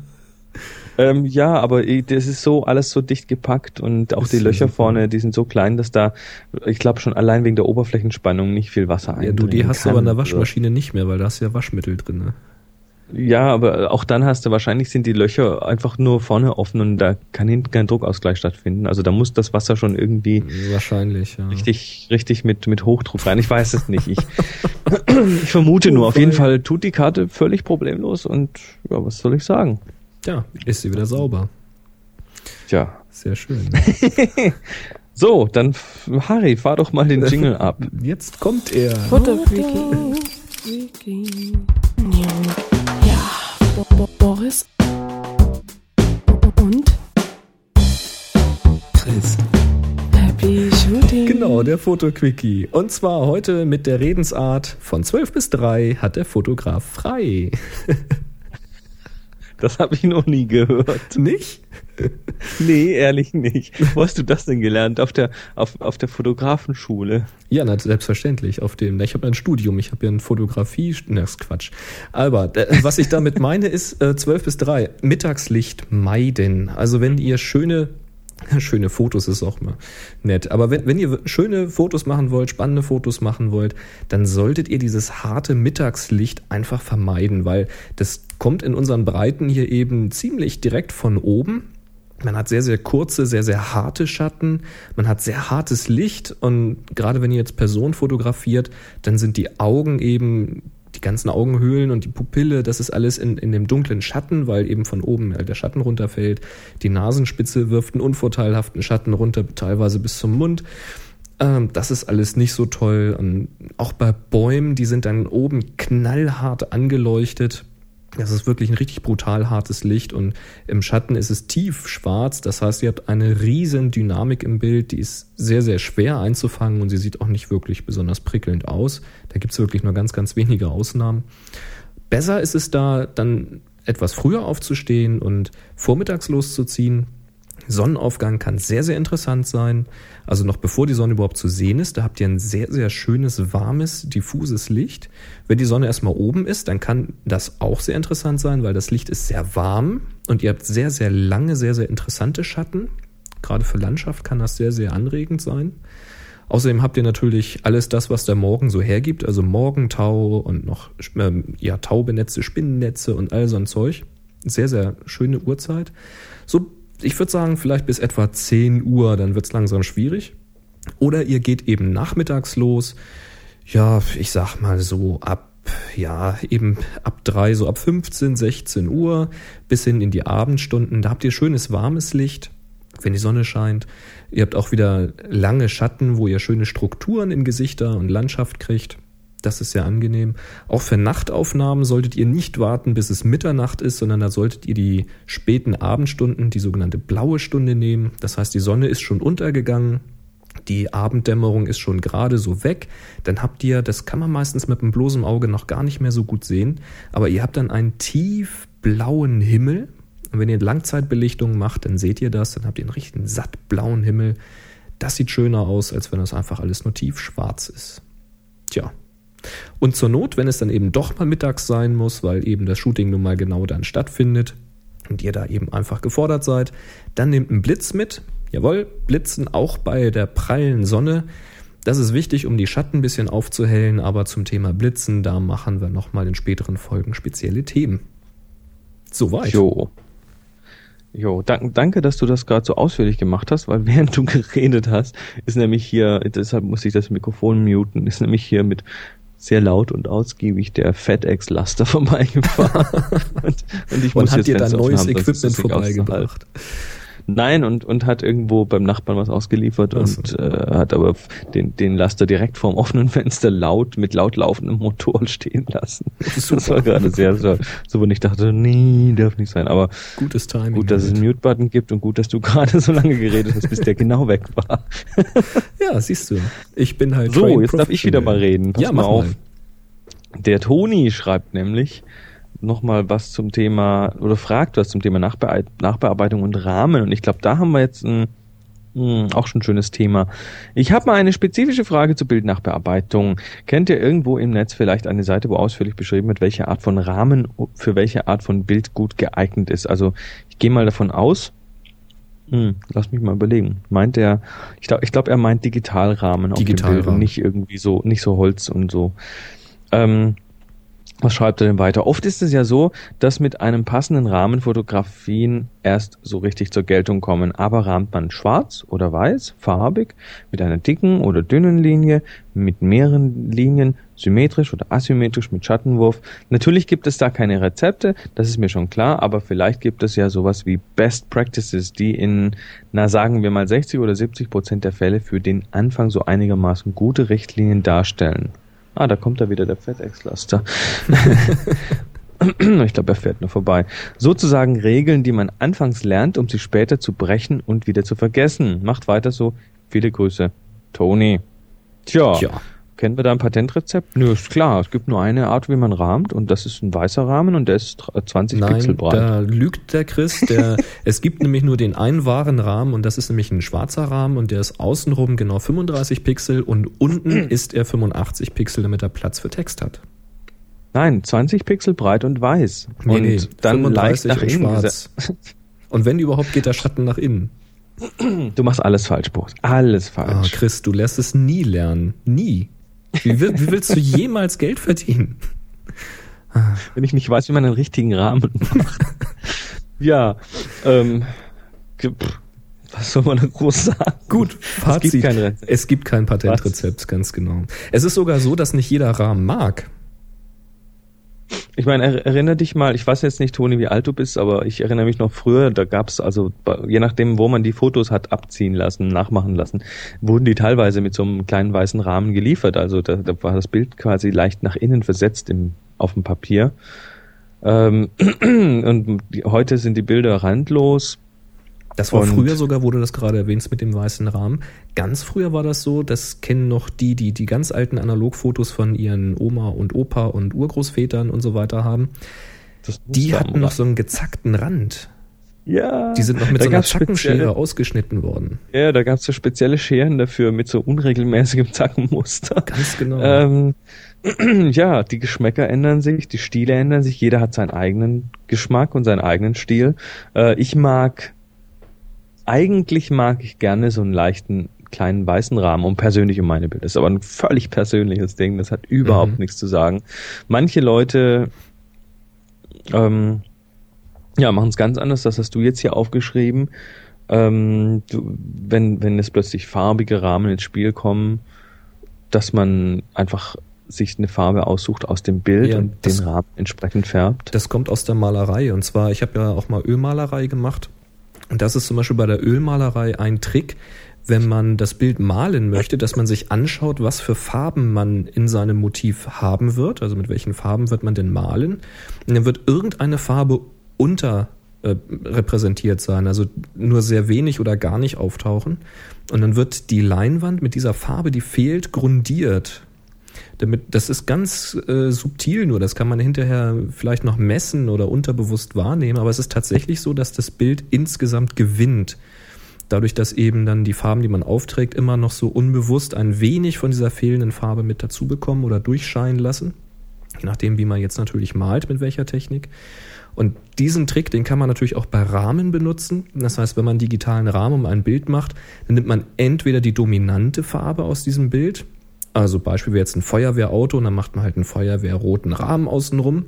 Ähm, ja, aber das ist so alles so dicht gepackt und auch Ist die Löcher super. vorne, die sind so klein, dass da, ich glaube schon allein wegen der Oberflächenspannung nicht viel Wasser Ja, du, die hast du aber in der Waschmaschine nicht mehr, weil da hast du ja Waschmittel drinne. Ja, aber auch dann hast du wahrscheinlich sind die Löcher einfach nur vorne offen und da kann hinten kein Druckausgleich stattfinden. Also da muss das Wasser schon irgendwie Wahrscheinlich, ja. richtig, richtig mit, mit Hochdruck rein. Ich weiß es nicht. Ich, ich vermute nur. Auf jeden Fall tut die Karte völlig problemlos und ja, was soll ich sagen? Ja, ist sie wieder sauber. Tja. Sehr schön. So, dann Harry, fahr doch mal den Jingle ab. Jetzt kommt er. Futterfreaky. Ja, Bo Bo Boris. Und Chris. Happy Shooting. Genau, der Fotoquickie. Und zwar heute mit der Redensart von 12 bis 3 hat der Fotograf frei. Das habe ich noch nie gehört. Nicht? Nee, ehrlich nicht. Wo hast du das denn gelernt? Auf der, auf, auf der Fotografenschule. Ja, na, selbstverständlich. Auf dem, na, ich habe ein Studium, ich habe ja ein Fotografie, na, ist Quatsch. Aber äh, was ich damit meine ist äh, 12 bis 3, Mittagslicht meiden. Also wenn ihr schöne Schöne Fotos ist auch mal nett. Aber wenn, wenn ihr schöne Fotos machen wollt, spannende Fotos machen wollt, dann solltet ihr dieses harte Mittagslicht einfach vermeiden, weil das kommt in unseren Breiten hier eben ziemlich direkt von oben. Man hat sehr, sehr kurze, sehr, sehr harte Schatten. Man hat sehr hartes Licht. Und gerade wenn ihr jetzt Personen fotografiert, dann sind die Augen eben die ganzen Augenhöhlen und die Pupille, das ist alles in, in dem dunklen Schatten, weil eben von oben der Schatten runterfällt. Die Nasenspitze wirft einen unvorteilhaften Schatten runter, teilweise bis zum Mund. Ähm, das ist alles nicht so toll. Und auch bei Bäumen, die sind dann oben knallhart angeleuchtet. Das ist wirklich ein richtig brutal hartes Licht und im Schatten ist es tief schwarz. Das heißt, ihr habt eine riesen Dynamik im Bild, die ist sehr, sehr schwer einzufangen und sie sieht auch nicht wirklich besonders prickelnd aus. Da gibt es wirklich nur ganz, ganz wenige Ausnahmen. Besser ist es da, dann etwas früher aufzustehen und vormittags loszuziehen. Sonnenaufgang kann sehr, sehr interessant sein. Also noch bevor die Sonne überhaupt zu sehen ist, da habt ihr ein sehr, sehr schönes, warmes, diffuses Licht. Wenn die Sonne erstmal oben ist, dann kann das auch sehr interessant sein, weil das Licht ist sehr warm und ihr habt sehr, sehr lange, sehr, sehr interessante Schatten. Gerade für Landschaft kann das sehr, sehr anregend sein. Außerdem habt ihr natürlich alles das, was der Morgen so hergibt, also Morgentau und noch ähm, ja, taubenetzte Spinnennetze und all so ein Zeug. Sehr, sehr schöne Uhrzeit. So ich würde sagen, vielleicht bis etwa 10 Uhr, dann wird's langsam schwierig. Oder ihr geht eben nachmittags los. Ja, ich sag mal so ab, ja, eben ab drei, so ab 15, 16 Uhr bis hin in die Abendstunden. Da habt ihr schönes warmes Licht, wenn die Sonne scheint. Ihr habt auch wieder lange Schatten, wo ihr schöne Strukturen in Gesichter und Landschaft kriegt. Das ist sehr angenehm. Auch für Nachtaufnahmen solltet ihr nicht warten, bis es Mitternacht ist, sondern da solltet ihr die späten Abendstunden, die sogenannte blaue Stunde nehmen. Das heißt, die Sonne ist schon untergegangen, die Abenddämmerung ist schon gerade so weg. Dann habt ihr, das kann man meistens mit dem bloßen Auge noch gar nicht mehr so gut sehen, aber ihr habt dann einen tief blauen Himmel. Und wenn ihr Langzeitbelichtung macht, dann seht ihr das, dann habt ihr einen richtigen satt blauen Himmel. Das sieht schöner aus, als wenn das einfach alles nur tief schwarz ist. Tja, und zur Not, wenn es dann eben doch mal mittags sein muss, weil eben das Shooting nun mal genau dann stattfindet und ihr da eben einfach gefordert seid, dann nehmt einen Blitz mit. Jawohl, Blitzen auch bei der prallen Sonne. Das ist wichtig, um die Schatten ein bisschen aufzuhellen, aber zum Thema Blitzen, da machen wir nochmal in späteren Folgen spezielle Themen. Soweit. Jo. Jo, dank, danke, dass du das gerade so ausführlich gemacht hast, weil während du geredet hast, ist nämlich hier, deshalb muss ich das Mikrofon muten, ist nämlich hier mit sehr laut und ausgiebig der FedEx-Laster vorbeigefahren. und, und ich und muss hat jetzt dir dann neues Equipment vorbeigebracht. Nein, und, und hat irgendwo beim Nachbarn was ausgeliefert so. und äh, hat aber den, den Laster direkt vorm offenen Fenster laut, mit laut laufendem Motor stehen lassen. Super. Das war gerade sehr so, und ich dachte, nee, darf nicht sein. Aber gutes Timing. Gut, dass es einen Mute-Button gibt und gut, dass du gerade so lange geredet hast, bis der genau weg war. ja, siehst du. Ich bin halt. So, jetzt darf ich wieder mal reden. Pass ja, mal auf. Mal. Der Toni schreibt nämlich, nochmal was zum Thema oder fragt was zum Thema Nachbe Nachbearbeitung und Rahmen. Und ich glaube, da haben wir jetzt ein, mh, hm, auch schon ein schönes Thema. Ich habe mal eine spezifische Frage zur Bildnachbearbeitung. Kennt ihr irgendwo im Netz vielleicht eine Seite, wo ausführlich beschrieben wird, welche Art von Rahmen für welche Art von Bild gut geeignet ist? Also ich gehe mal davon aus, hm, lass mich mal überlegen. Meint er, ich glaube, ich glaub, er meint Digitalrahmen auf dem Bild und nicht irgendwie so, nicht so Holz und so. Ähm, was schreibt er denn weiter? Oft ist es ja so, dass mit einem passenden Rahmen Fotografien erst so richtig zur Geltung kommen. Aber rahmt man schwarz oder weiß, farbig, mit einer dicken oder dünnen Linie, mit mehreren Linien, symmetrisch oder asymmetrisch mit Schattenwurf. Natürlich gibt es da keine Rezepte, das ist mir schon klar, aber vielleicht gibt es ja sowas wie Best Practices, die in, na sagen wir mal 60 oder 70 Prozent der Fälle für den Anfang so einigermaßen gute Richtlinien darstellen. Ah, da kommt da wieder der FedEx-Laster. ich glaube, er fährt nur vorbei. Sozusagen Regeln, die man anfangs lernt, um sie später zu brechen und wieder zu vergessen. Macht weiter so. Viele Grüße. Tony. Tja. Tja. Kennen wir da ein Patentrezept? Nö, ist klar. Es gibt nur eine Art, wie man rahmt und das ist ein weißer Rahmen und der ist 20 Nein, Pixel breit. Da lügt der Chris. Der, es gibt nämlich nur den einen wahren Rahmen und das ist nämlich ein schwarzer Rahmen und der ist außenrum genau 35 Pixel und unten ist er 85 Pixel, damit er Platz für Text hat. Nein, 20 Pixel breit und weiß. Nee, und nee, dann leicht nach innen. Schwarz. Und wenn überhaupt, geht der Schatten nach innen. Du machst alles falsch, Boris. Alles falsch. Oh, Chris, du lässt es nie lernen. Nie. Wie, wie willst du jemals Geld verdienen? Wenn ich nicht weiß, wie man einen richtigen Rahmen macht. ja, ähm, was soll man da groß sagen? Gut, Fazit. Es gibt kein, es gibt kein Patentrezept, ganz genau. Es ist sogar so, dass nicht jeder Rahmen mag. Ich meine, erinnere dich mal, ich weiß jetzt nicht, Toni, wie alt du bist, aber ich erinnere mich noch früher, da gab es also, je nachdem, wo man die Fotos hat abziehen lassen, nachmachen lassen, wurden die teilweise mit so einem kleinen weißen Rahmen geliefert. Also da, da war das Bild quasi leicht nach innen versetzt im, auf dem Papier. Ähm, und die, heute sind die Bilder randlos, das war und früher sogar, wo du das gerade erwähnst mit dem weißen Rahmen. Ganz früher war das so, das kennen noch die, die die ganz alten Analogfotos von ihren Oma und Opa und Urgroßvätern und so weiter haben. Die hatten noch so einen gezackten Rand. Ja. Die sind noch mit so einer Zackenschere ausgeschnitten worden. Ja, da gab es so spezielle Scheren dafür mit so unregelmäßigem Zackenmuster. Ganz genau. Ähm, ja, die Geschmäcker ändern sich, die Stile ändern sich, jeder hat seinen eigenen Geschmack und seinen eigenen Stil. Äh, ich mag eigentlich mag ich gerne so einen leichten kleinen weißen Rahmen um persönlich um meine Bilder. Das ist aber ein völlig persönliches Ding. Das hat überhaupt mhm. nichts zu sagen. Manche Leute ähm, ja, machen es ganz anders. Das hast du jetzt hier aufgeschrieben. Ähm, du, wenn, wenn es plötzlich farbige Rahmen ins Spiel kommen, dass man einfach sich eine Farbe aussucht aus dem Bild ja, und den Rahmen entsprechend färbt. Das kommt aus der Malerei. Und zwar, ich habe ja auch mal Ölmalerei gemacht und das ist zum Beispiel bei der Ölmalerei ein Trick, wenn man das Bild malen möchte, dass man sich anschaut, was für Farben man in seinem Motiv haben wird, also mit welchen Farben wird man denn malen. Und dann wird irgendeine Farbe unter äh, repräsentiert sein, also nur sehr wenig oder gar nicht auftauchen. Und dann wird die Leinwand mit dieser Farbe, die fehlt, grundiert. Damit, das ist ganz äh, subtil nur, das kann man hinterher vielleicht noch messen oder unterbewusst wahrnehmen, aber es ist tatsächlich so, dass das Bild insgesamt gewinnt. Dadurch, dass eben dann die Farben, die man aufträgt, immer noch so unbewusst ein wenig von dieser fehlenden Farbe mit dazu bekommen oder durchscheinen lassen. je nachdem, wie man jetzt natürlich malt, mit welcher Technik. Und diesen Trick, den kann man natürlich auch bei Rahmen benutzen. Das heißt, wenn man einen digitalen Rahmen um ein Bild macht, dann nimmt man entweder die dominante Farbe aus diesem Bild, also Beispiel wäre jetzt ein Feuerwehrauto und dann macht man halt einen Feuerwehrroten Rahmen außenrum.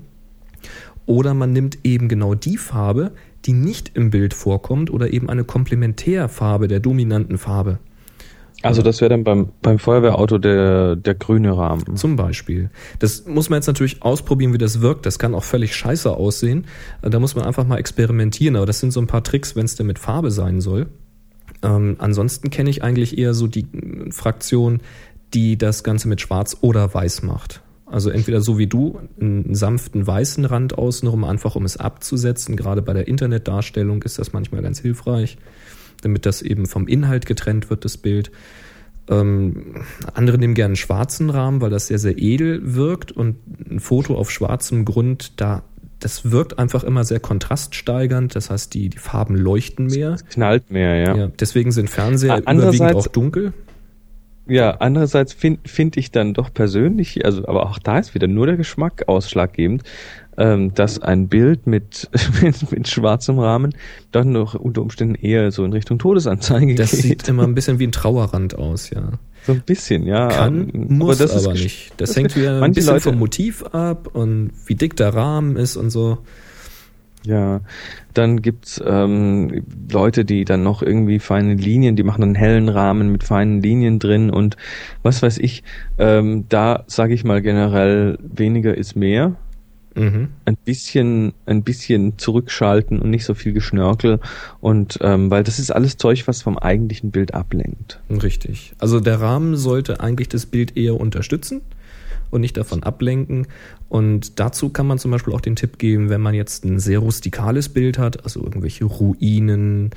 Oder man nimmt eben genau die Farbe, die nicht im Bild vorkommt oder eben eine Komplementärfarbe der dominanten Farbe. Also das wäre dann beim, beim Feuerwehrauto der, der grüne Rahmen. Zum Beispiel. Das muss man jetzt natürlich ausprobieren, wie das wirkt. Das kann auch völlig scheiße aussehen. Da muss man einfach mal experimentieren. Aber das sind so ein paar Tricks, wenn es denn mit Farbe sein soll. Ähm, ansonsten kenne ich eigentlich eher so die Fraktion, die das Ganze mit Schwarz oder Weiß macht. Also entweder so wie du, einen sanften weißen Rand außenrum, einfach um es abzusetzen. Gerade bei der Internetdarstellung ist das manchmal ganz hilfreich, damit das eben vom Inhalt getrennt wird, das Bild. Ähm, andere nehmen gerne einen schwarzen Rahmen, weil das sehr, sehr edel wirkt und ein Foto auf schwarzem Grund, da das wirkt einfach immer sehr kontraststeigernd. Das heißt, die, die Farben leuchten mehr. Es knallt mehr, ja. ja deswegen sind Fernseher überwiegend auch dunkel. Ja, andererseits finde find ich dann doch persönlich, also aber auch da ist wieder nur der Geschmack ausschlaggebend, ähm, dass ein Bild mit, mit, mit schwarzem Rahmen doch noch unter Umständen eher so in Richtung Todesanzeige das geht. Das sieht immer ein bisschen wie ein Trauerrand aus, ja. So ein bisschen, ja. Kann, muss aber, das aber nicht. Das, das hängt wieder ein bisschen Leute, vom Motiv ab und wie dick der Rahmen ist und so. Ja, dann gibt's ähm, Leute, die dann noch irgendwie feine Linien, die machen einen hellen Rahmen mit feinen Linien drin und was weiß ich. Ähm, da sage ich mal generell, weniger ist mehr. Mhm. Ein bisschen, ein bisschen zurückschalten und nicht so viel Geschnörkel und ähm, weil das ist alles Zeug, was vom eigentlichen Bild ablenkt. Richtig. Also der Rahmen sollte eigentlich das Bild eher unterstützen und nicht davon ablenken. Und dazu kann man zum Beispiel auch den Tipp geben, wenn man jetzt ein sehr rustikales Bild hat, also irgendwelche Ruinen,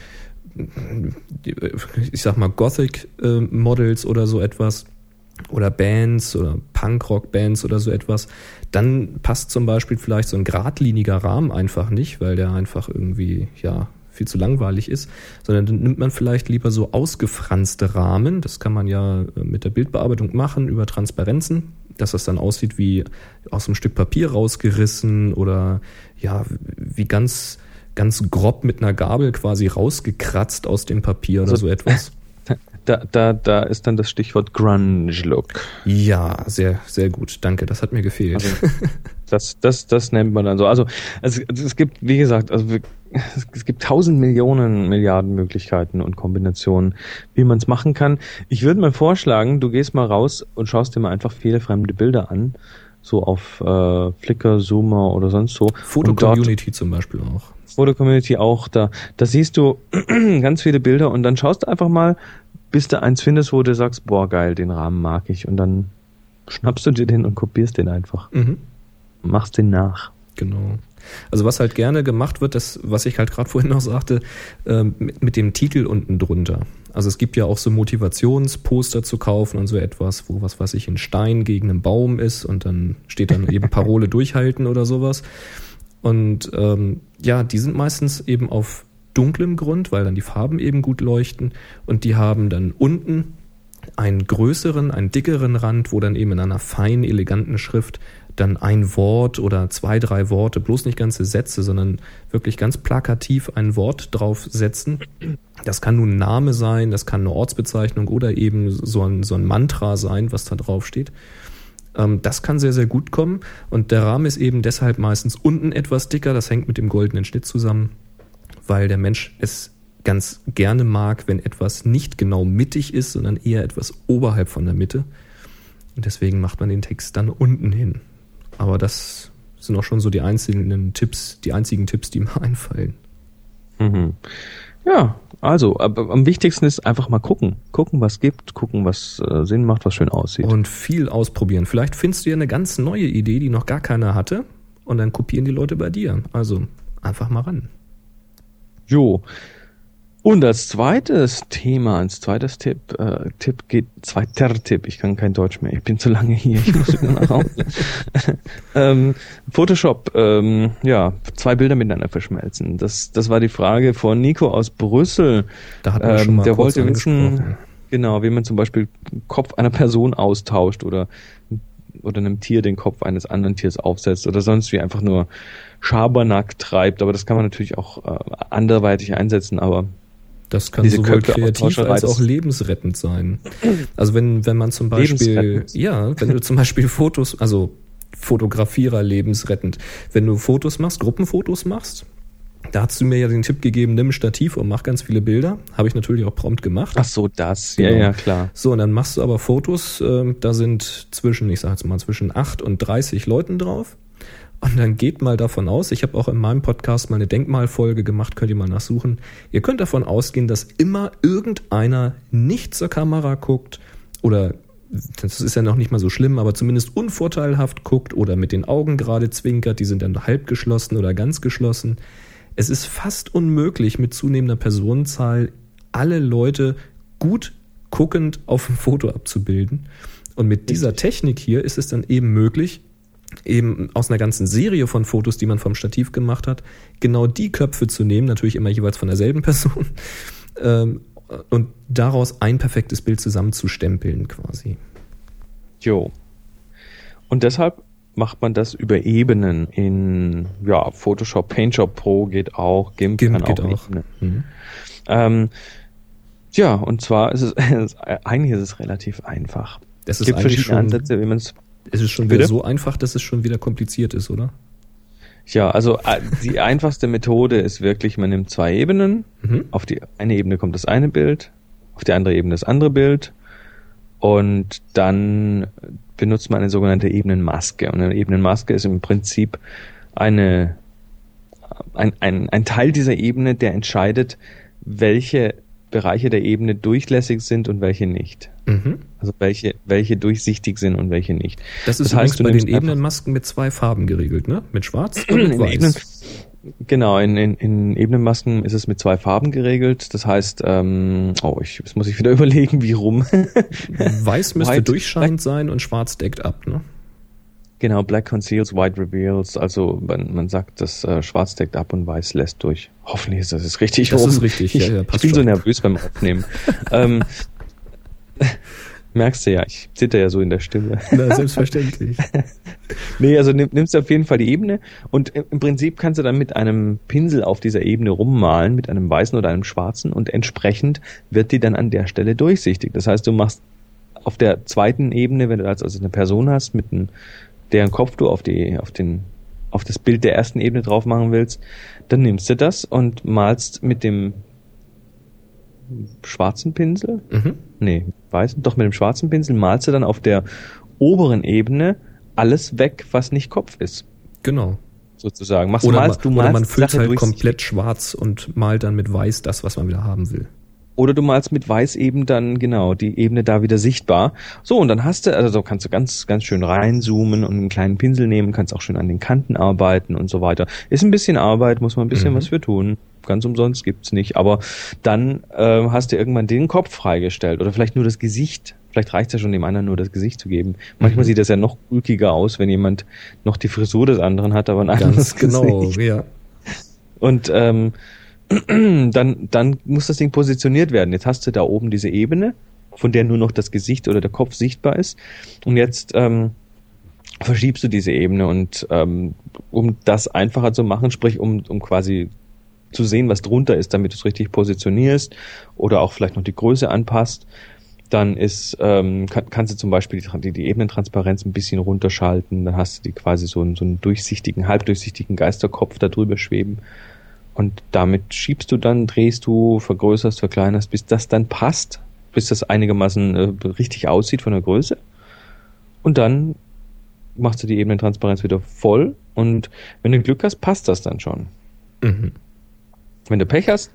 ich sag mal Gothic äh, Models oder so etwas, oder Bands oder Punkrock-Bands oder so etwas, dann passt zum Beispiel vielleicht so ein geradliniger Rahmen einfach nicht, weil der einfach irgendwie, ja, viel zu langweilig ist, sondern dann nimmt man vielleicht lieber so ausgefranste Rahmen. Das kann man ja äh, mit der Bildbearbeitung machen über Transparenzen dass das dann aussieht wie aus einem Stück Papier rausgerissen oder ja, wie ganz, ganz grob mit einer Gabel quasi rausgekratzt aus dem Papier oder also, so etwas. Da, da, da ist dann das Stichwort Grunge-Look. Ja, sehr, sehr gut. Danke, das hat mir gefehlt. Also, das, das, das nennt man dann so. Also, also es gibt, wie gesagt, also es gibt tausend Millionen Milliarden Möglichkeiten und Kombinationen, wie man es machen kann. Ich würde mal vorschlagen, du gehst mal raus und schaust dir mal einfach viele fremde Bilder an, so auf äh, Flickr, Zoomer oder sonst so. Foto-Community zum Beispiel auch. Foto-Community auch, da, da siehst du ganz viele Bilder und dann schaust du einfach mal, bis du eins findest, wo du sagst, boah geil, den Rahmen mag ich und dann schnappst du dir den und kopierst den einfach. Mhm. Machst den nach. Genau. Also was halt gerne gemacht wird, das, was ich halt gerade vorhin noch sagte, äh, mit, mit, dem Titel unten drunter. Also es gibt ja auch so Motivationsposter zu kaufen und so etwas, wo was weiß ich, ein Stein gegen einen Baum ist und dann steht dann eben Parole durchhalten oder sowas. Und ähm, ja, die sind meistens eben auf dunklem Grund, weil dann die Farben eben gut leuchten und die haben dann unten einen größeren, einen dickeren Rand, wo dann eben in einer feinen, eleganten Schrift dann ein Wort oder zwei, drei Worte, bloß nicht ganze Sätze, sondern wirklich ganz plakativ ein Wort draufsetzen. Das kann nun ein Name sein, das kann eine Ortsbezeichnung oder eben so ein, so ein Mantra sein, was da drauf steht. Ähm, das kann sehr, sehr gut kommen und der Rahmen ist eben deshalb meistens unten etwas dicker, das hängt mit dem goldenen Schnitt zusammen weil der Mensch es ganz gerne mag, wenn etwas nicht genau mittig ist, sondern eher etwas oberhalb von der Mitte. Und deswegen macht man den Text dann unten hin. Aber das sind auch schon so die einzelnen Tipps, die einzigen Tipps, die mir einfallen. Mhm. Ja, also, am wichtigsten ist einfach mal gucken. Gucken, was gibt, gucken, was äh, Sinn macht, was schön aussieht. Und viel ausprobieren. Vielleicht findest du ja eine ganz neue Idee, die noch gar keiner hatte. Und dann kopieren die Leute bei dir. Also einfach mal ran. Jo. Und als zweites Thema, als zweites Tipp, äh, Tipp geht, zweiter Tipp, ich kann kein Deutsch mehr, ich bin zu lange hier, ich muss wieder nach Hause. ähm, Photoshop, ähm, ja, zwei Bilder miteinander verschmelzen. Das, das war die Frage von Nico aus Brüssel. Da hat man ähm, schon mal der wollte wissen, genau, wie man zum Beispiel Kopf einer Person austauscht oder oder einem Tier den Kopf eines anderen Tiers aufsetzt oder sonst wie einfach nur Schabernack treibt. Aber das kann man natürlich auch äh, anderweitig einsetzen, aber Das kann Diese sowohl Köpfe- kreativ als auch lebensrettend sein. Also wenn, wenn man zum Beispiel, ja, wenn du zum Beispiel Fotos, also Fotografierer lebensrettend, wenn du Fotos machst, Gruppenfotos machst, da hast du mir ja den Tipp gegeben, nimm ein Stativ und mach ganz viele Bilder. Habe ich natürlich auch prompt gemacht. ach so, das. Ja, Genau. ja, klar. So, und dann machst du aber Fotos, ähm, da sind zwischen, ich sag jetzt mal, zwischen 8 und 30 Leuten drauf. Und dann geht mal davon aus, ich habe auch in meinem Podcast mal eine Denkmalfolge gemacht, könnt ihr mal nachsuchen. Ihr könnt davon ausgehen, dass immer irgendeiner nicht zur Kamera guckt oder das ist ja noch nicht mal so schlimm, aber zumindest unvorteilhaft guckt oder mit den Augen gerade zwinkert, die sind dann halb geschlossen oder ganz geschlossen. Es ist fast unmöglich, mit zunehmender Personenzahl alle Leute gut guckend auf dem Foto abzubilden. Und mit dieser Technik hier ist es dann eben möglich, eben aus einer ganzen Serie von Fotos, die man vom Stativ gemacht hat, genau die Köpfe zu nehmen, natürlich immer jeweils von derselben Person, ähm, und daraus ein perfektes Bild zusammenzustempeln quasi. Jo. Und deshalb macht man das über Ebenen in ja, Photoshop, PaintShop Pro geht auch, GIMP, GIMP kann geht auch. Mhm. Ähm, ja, und zwar ist es, eigentlich ist es relativ einfach. Das Es gibt verschiedene Ansätze, wie man es es ist schon wieder Bitte? so einfach, dass es schon wieder kompliziert ist, oder? Ja, also äh, die einfachste Methode ist wirklich, man nimmt zwei Ebenen. Mhm. Auf die eine Ebene kommt das eine Bild, auf die andere Ebene das andere Bild. Und dann benutzt man eine sogenannte Ebenenmaske. Und eine Ebenenmaske ist im Prinzip eine, ein, ein, ein Teil dieser Ebene, der entscheidet, welche Bereiche der Ebene durchlässig sind und welche nicht. Mhm. Also welche, welche durchsichtig sind und welche nicht. Das ist Das heißt, bei den Ebenenmasken mit zwei Farben geregelt, ne? Mit schwarz und mit weiß. Ebenen, genau, in, in, in Ebenenmasken ist es mit zwei Farben geregelt. Das heißt, ähm, oh, ich, jetzt muss ich wieder überlegen, wie rum. Weiß müsste White- durchscheinend sein und schwarz deckt ab, ne? Genau, Black conceals, White reveals. Also man, man sagt, das äh, Schwarz deckt ab und Weiß lässt durch. Hoffentlich ist das jetzt richtig. Das rum. ist richtig, Ich, ja, ja, ich bin so schon. nervös beim Aufnehmen. ähm, merkst du ja, ich zitter ja so in der Stimme. Na, selbstverständlich. Nee, also nimm, nimmst du auf jeden Fall die Ebene und im Prinzip kannst du dann mit einem Pinsel auf dieser Ebene rummalen, mit einem weißen oder einem schwarzen und entsprechend wird die dann an der Stelle durchsichtig. Das heißt, du machst auf der zweiten Ebene, wenn du als also eine Person hast, mit einem, deren Kopf du auf die, auf den, auf das Bild der ersten Ebene drauf machen willst, dann nimmst du das und malst mit dem schwarzen Pinsel Mhm. nee, weißen, doch mit dem schwarzen Pinsel malst du dann auf der oberen Ebene alles weg, was nicht Kopf ist, Genau. sozusagen. Machst, Oder, malst, man, du oder malst man die füllt halt komplett schwarz und malt dann mit weiß das, was man wieder haben will. Oder du malst mit weiß eben dann genau die Ebene da wieder sichtbar. So, und dann hast du, also so kannst du ganz, ganz schön reinzoomen und einen kleinen Pinsel nehmen, kannst auch schön an den Kanten arbeiten und so weiter. Ist ein bisschen Arbeit, muss man ein bisschen Mhm. was für tun. Ganz umsonst gibt's nicht. Aber dann äh, hast du irgendwann den Kopf freigestellt oder vielleicht nur das Gesicht. Vielleicht reicht's ja schon dem anderen nur das Gesicht zu geben. Manchmal Mhm. sieht das ja noch ulkiger aus, wenn jemand noch die Frisur des anderen hat, aber ein anderes Ganz genau, Gesicht. ja. Und ähm, dann, dann muss das Ding positioniert werden. Jetzt hast du da oben diese Ebene, von der nur noch das Gesicht oder der Kopf sichtbar ist. Und jetzt ähm, verschiebst du diese Ebene und ähm, um das einfacher zu machen, sprich um, um quasi zu sehen, was drunter ist, damit du es richtig positionierst oder auch vielleicht noch die Größe anpasst, dann ist, ähm, kann, kannst du zum Beispiel die, die, Ebenentransparenz ein bisschen runterschalten, dann hast du die quasi so einen, so einen durchsichtigen, halbdurchsichtigen Geisterkopf da drüber schweben. Und damit schiebst du dann, drehst du, vergrößerst, verkleinerst, bis das dann passt, bis das einigermaßen äh, richtig aussieht von der Größe. Und dann machst du die Ebenentransparenz wieder voll und wenn du Glück hast, passt das dann schon. Mhm. Wenn du Pech hast,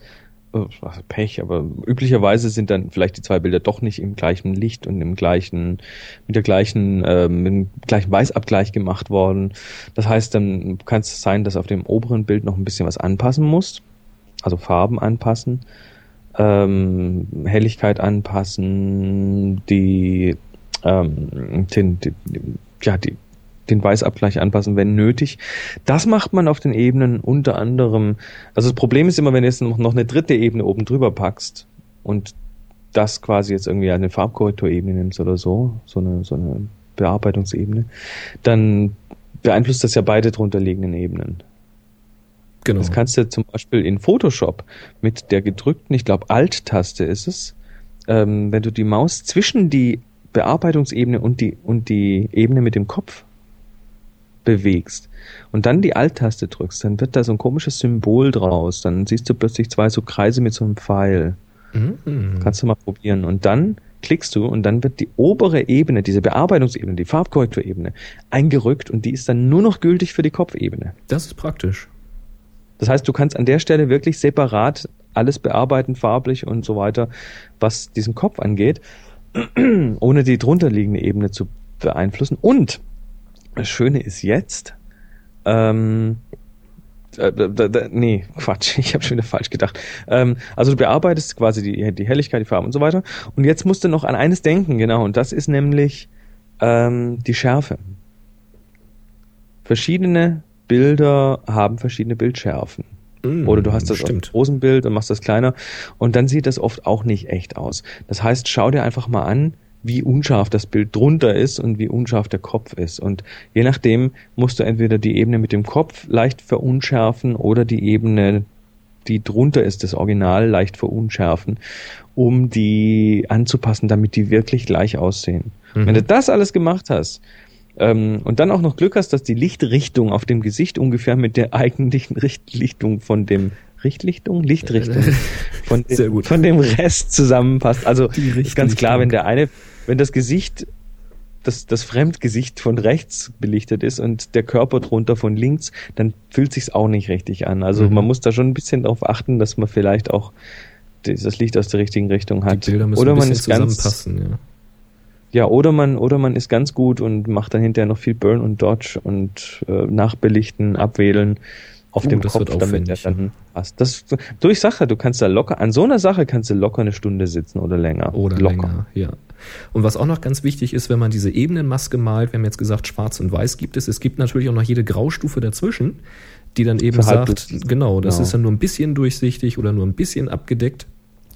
was Pech, aber üblicherweise sind dann vielleicht die zwei Bilder doch nicht im gleichen Licht und im gleichen, mit der gleichen, ähm, mit dem gleichen Weißabgleich gemacht worden. Das heißt, dann kann es sein, dass auf dem oberen Bild noch ein bisschen was anpassen musst. Also Farben anpassen, ähm, Helligkeit anpassen, die, ähm, den, den, ja, die, den Weißabgleich anpassen, wenn nötig. Das macht man auf den Ebenen unter anderem. Also das Problem ist immer, wenn du jetzt noch, eine dritte Ebene oben drüber packst und das quasi jetzt irgendwie eine Farbkorrekturebene nimmst oder so, so eine, so eine Bearbeitungsebene, dann beeinflusst das ja beide drunterliegenden Ebenen. Genau. Das kannst du zum Beispiel in Photoshop mit der gedrückten, ich glaube Alt-Taste ist es, ähm, wenn du die Maus zwischen die Bearbeitungsebene und die, und die Ebene mit dem Kopf bewegst und dann die Alt-Taste drückst, dann wird da so ein komisches Symbol draus. Dann siehst du plötzlich zwei so Kreise mit so einem Pfeil. Mhm. Kannst du mal probieren. Und dann klickst du und dann wird die obere Ebene, diese Bearbeitungsebene, die Farbkorrekturebene, eingerückt und die ist dann nur noch gültig für die Kopfebene. Das ist praktisch. Das heißt, du kannst an der Stelle wirklich separat alles bearbeiten, farblich und so weiter, was diesen Kopf angeht, ohne die drunterliegende Ebene zu beeinflussen. Und das Schöne ist jetzt, ähm, äh, da, da, nee, Quatsch, ich habe schon wieder falsch gedacht. Ähm, also du bearbeitest quasi die, die Helligkeit, die Farben und so weiter. Und jetzt musst du noch an eines denken, genau, und das ist nämlich ähm, die Schärfe. Verschiedene Bilder haben verschiedene Bildschärfen. Mhm, Oder du hast das stimmt. großen Bild und machst das kleiner und dann sieht das oft auch nicht echt aus. Das heißt, schau dir einfach mal an, wie unscharf das Bild drunter ist und wie unscharf der Kopf ist. Und je nachdem musst du entweder die Ebene mit dem Kopf leicht verunschärfen oder die Ebene, die drunter ist, das Original leicht verunschärfen, um die anzupassen, damit die wirklich gleich aussehen. Mhm. Wenn du das alles gemacht hast, ähm, und dann auch noch Glück hast, dass die Lichtrichtung auf dem Gesicht ungefähr mit der eigentlichen Richtlichtung von dem Richtlichtung? Lichtrichtung von dem, Sehr gut. von dem Rest zusammenpasst. Also ist ganz klar, wenn der eine, wenn das Gesicht, das, das Fremdgesicht von rechts belichtet ist und der Körper drunter von links, dann fühlt sich's auch nicht richtig an. Also Mhm. man muss da schon ein bisschen darauf achten, dass man vielleicht auch das Licht aus der richtigen Richtung hat. Die Bilder müssen oder man ist ganz, zusammenpassen, ja. ja, oder man, oder man ist ganz gut und macht dann hinterher noch viel Burn und Dodge und äh, nachbelichten, abwählen auf Uh, dem Kopf, wird damit er dann passt. Das, du, ich du kannst da locker, an so einer Sache kannst du locker eine Stunde sitzen oder länger. Oder locker. länger, ja. Und was auch noch ganz wichtig ist, wenn man diese Ebenenmaske malt, wir haben jetzt gesagt, schwarz und weiß gibt es, es gibt natürlich auch noch jede Graustufe dazwischen, die dann eben Für sagt, genau, das Genau. ist dann nur ein bisschen durchsichtig oder nur ein bisschen abgedeckt.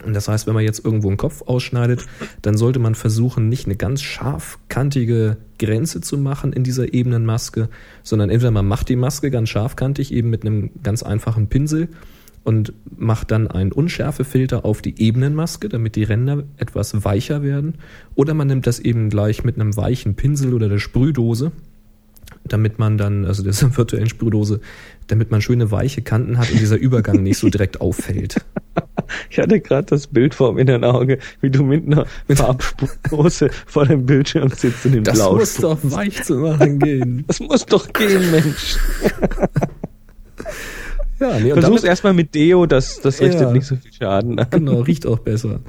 Und das heißt, wenn man jetzt irgendwo einen Kopf ausschneidet, dann sollte man versuchen, nicht eine ganz scharfkantige Grenze zu machen in dieser Ebenenmaske, sondern entweder man macht die Maske ganz scharfkantig, eben mit einem ganz einfachen Pinsel und macht dann einen Unschärfefilter auf die Ebenenmaske, damit die Ränder etwas weicher werden. Oder man nimmt das eben gleich mit einem weichen Pinsel oder der Sprühdose, damit man dann, also der virtuellen Sprühdose, damit man schöne weiche Kanten hat und dieser Übergang nicht so direkt auffällt. Ich hatte gerade das Bild vor dem inneren Auge, wie du mit einer Farbspurhose vor dem Bildschirm sitzt und den Das Blau muss doch weich zu machen gehen. Das muss doch gehen, Mensch. Ja, nee, und Versuch's erstmal mit Deo, das, das Ja. richtet nicht so viel Schaden an. genau, riecht auch besser.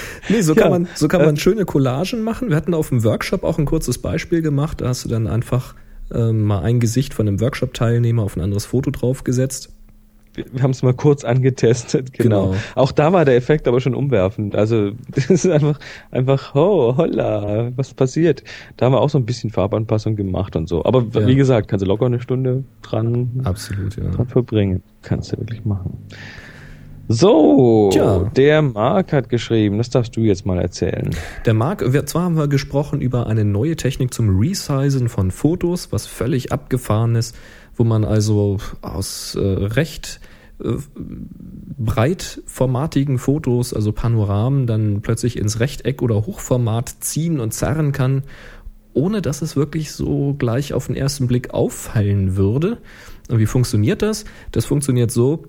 Nee, so Ja, kann man, so kann man äh, schöne Collagen machen. Wir hatten auf dem Workshop auch ein kurzes Beispiel gemacht. Da hast du dann einfach ähm, mal ein Gesicht von einem Workshop-Teilnehmer auf ein anderes Foto draufgesetzt. Wir, wir haben es mal kurz angetestet, genau. Genau. Auch da war der Effekt aber schon umwerfend. Also das ist einfach, einfach, ho, holla, was passiert? Da haben wir auch so ein bisschen Farbanpassung gemacht und so. Aber Ja. wie gesagt, kannst du locker eine Stunde dran, Absolut, ja. dran verbringen. Kannst du wirklich machen. So, Tja. der Marc hat geschrieben, das darfst du jetzt mal erzählen. Der Marc, wir, zwar haben wir gesprochen über eine neue Technik zum Resizen von Fotos, was völlig abgefahren ist, wo man also aus äh, recht äh, breitformatigen Fotos, also Panoramen, dann plötzlich ins Rechteck oder Hochformat ziehen und zerren kann, ohne dass es wirklich so gleich auf den ersten Blick auffallen würde. Und wie funktioniert das? Das funktioniert so,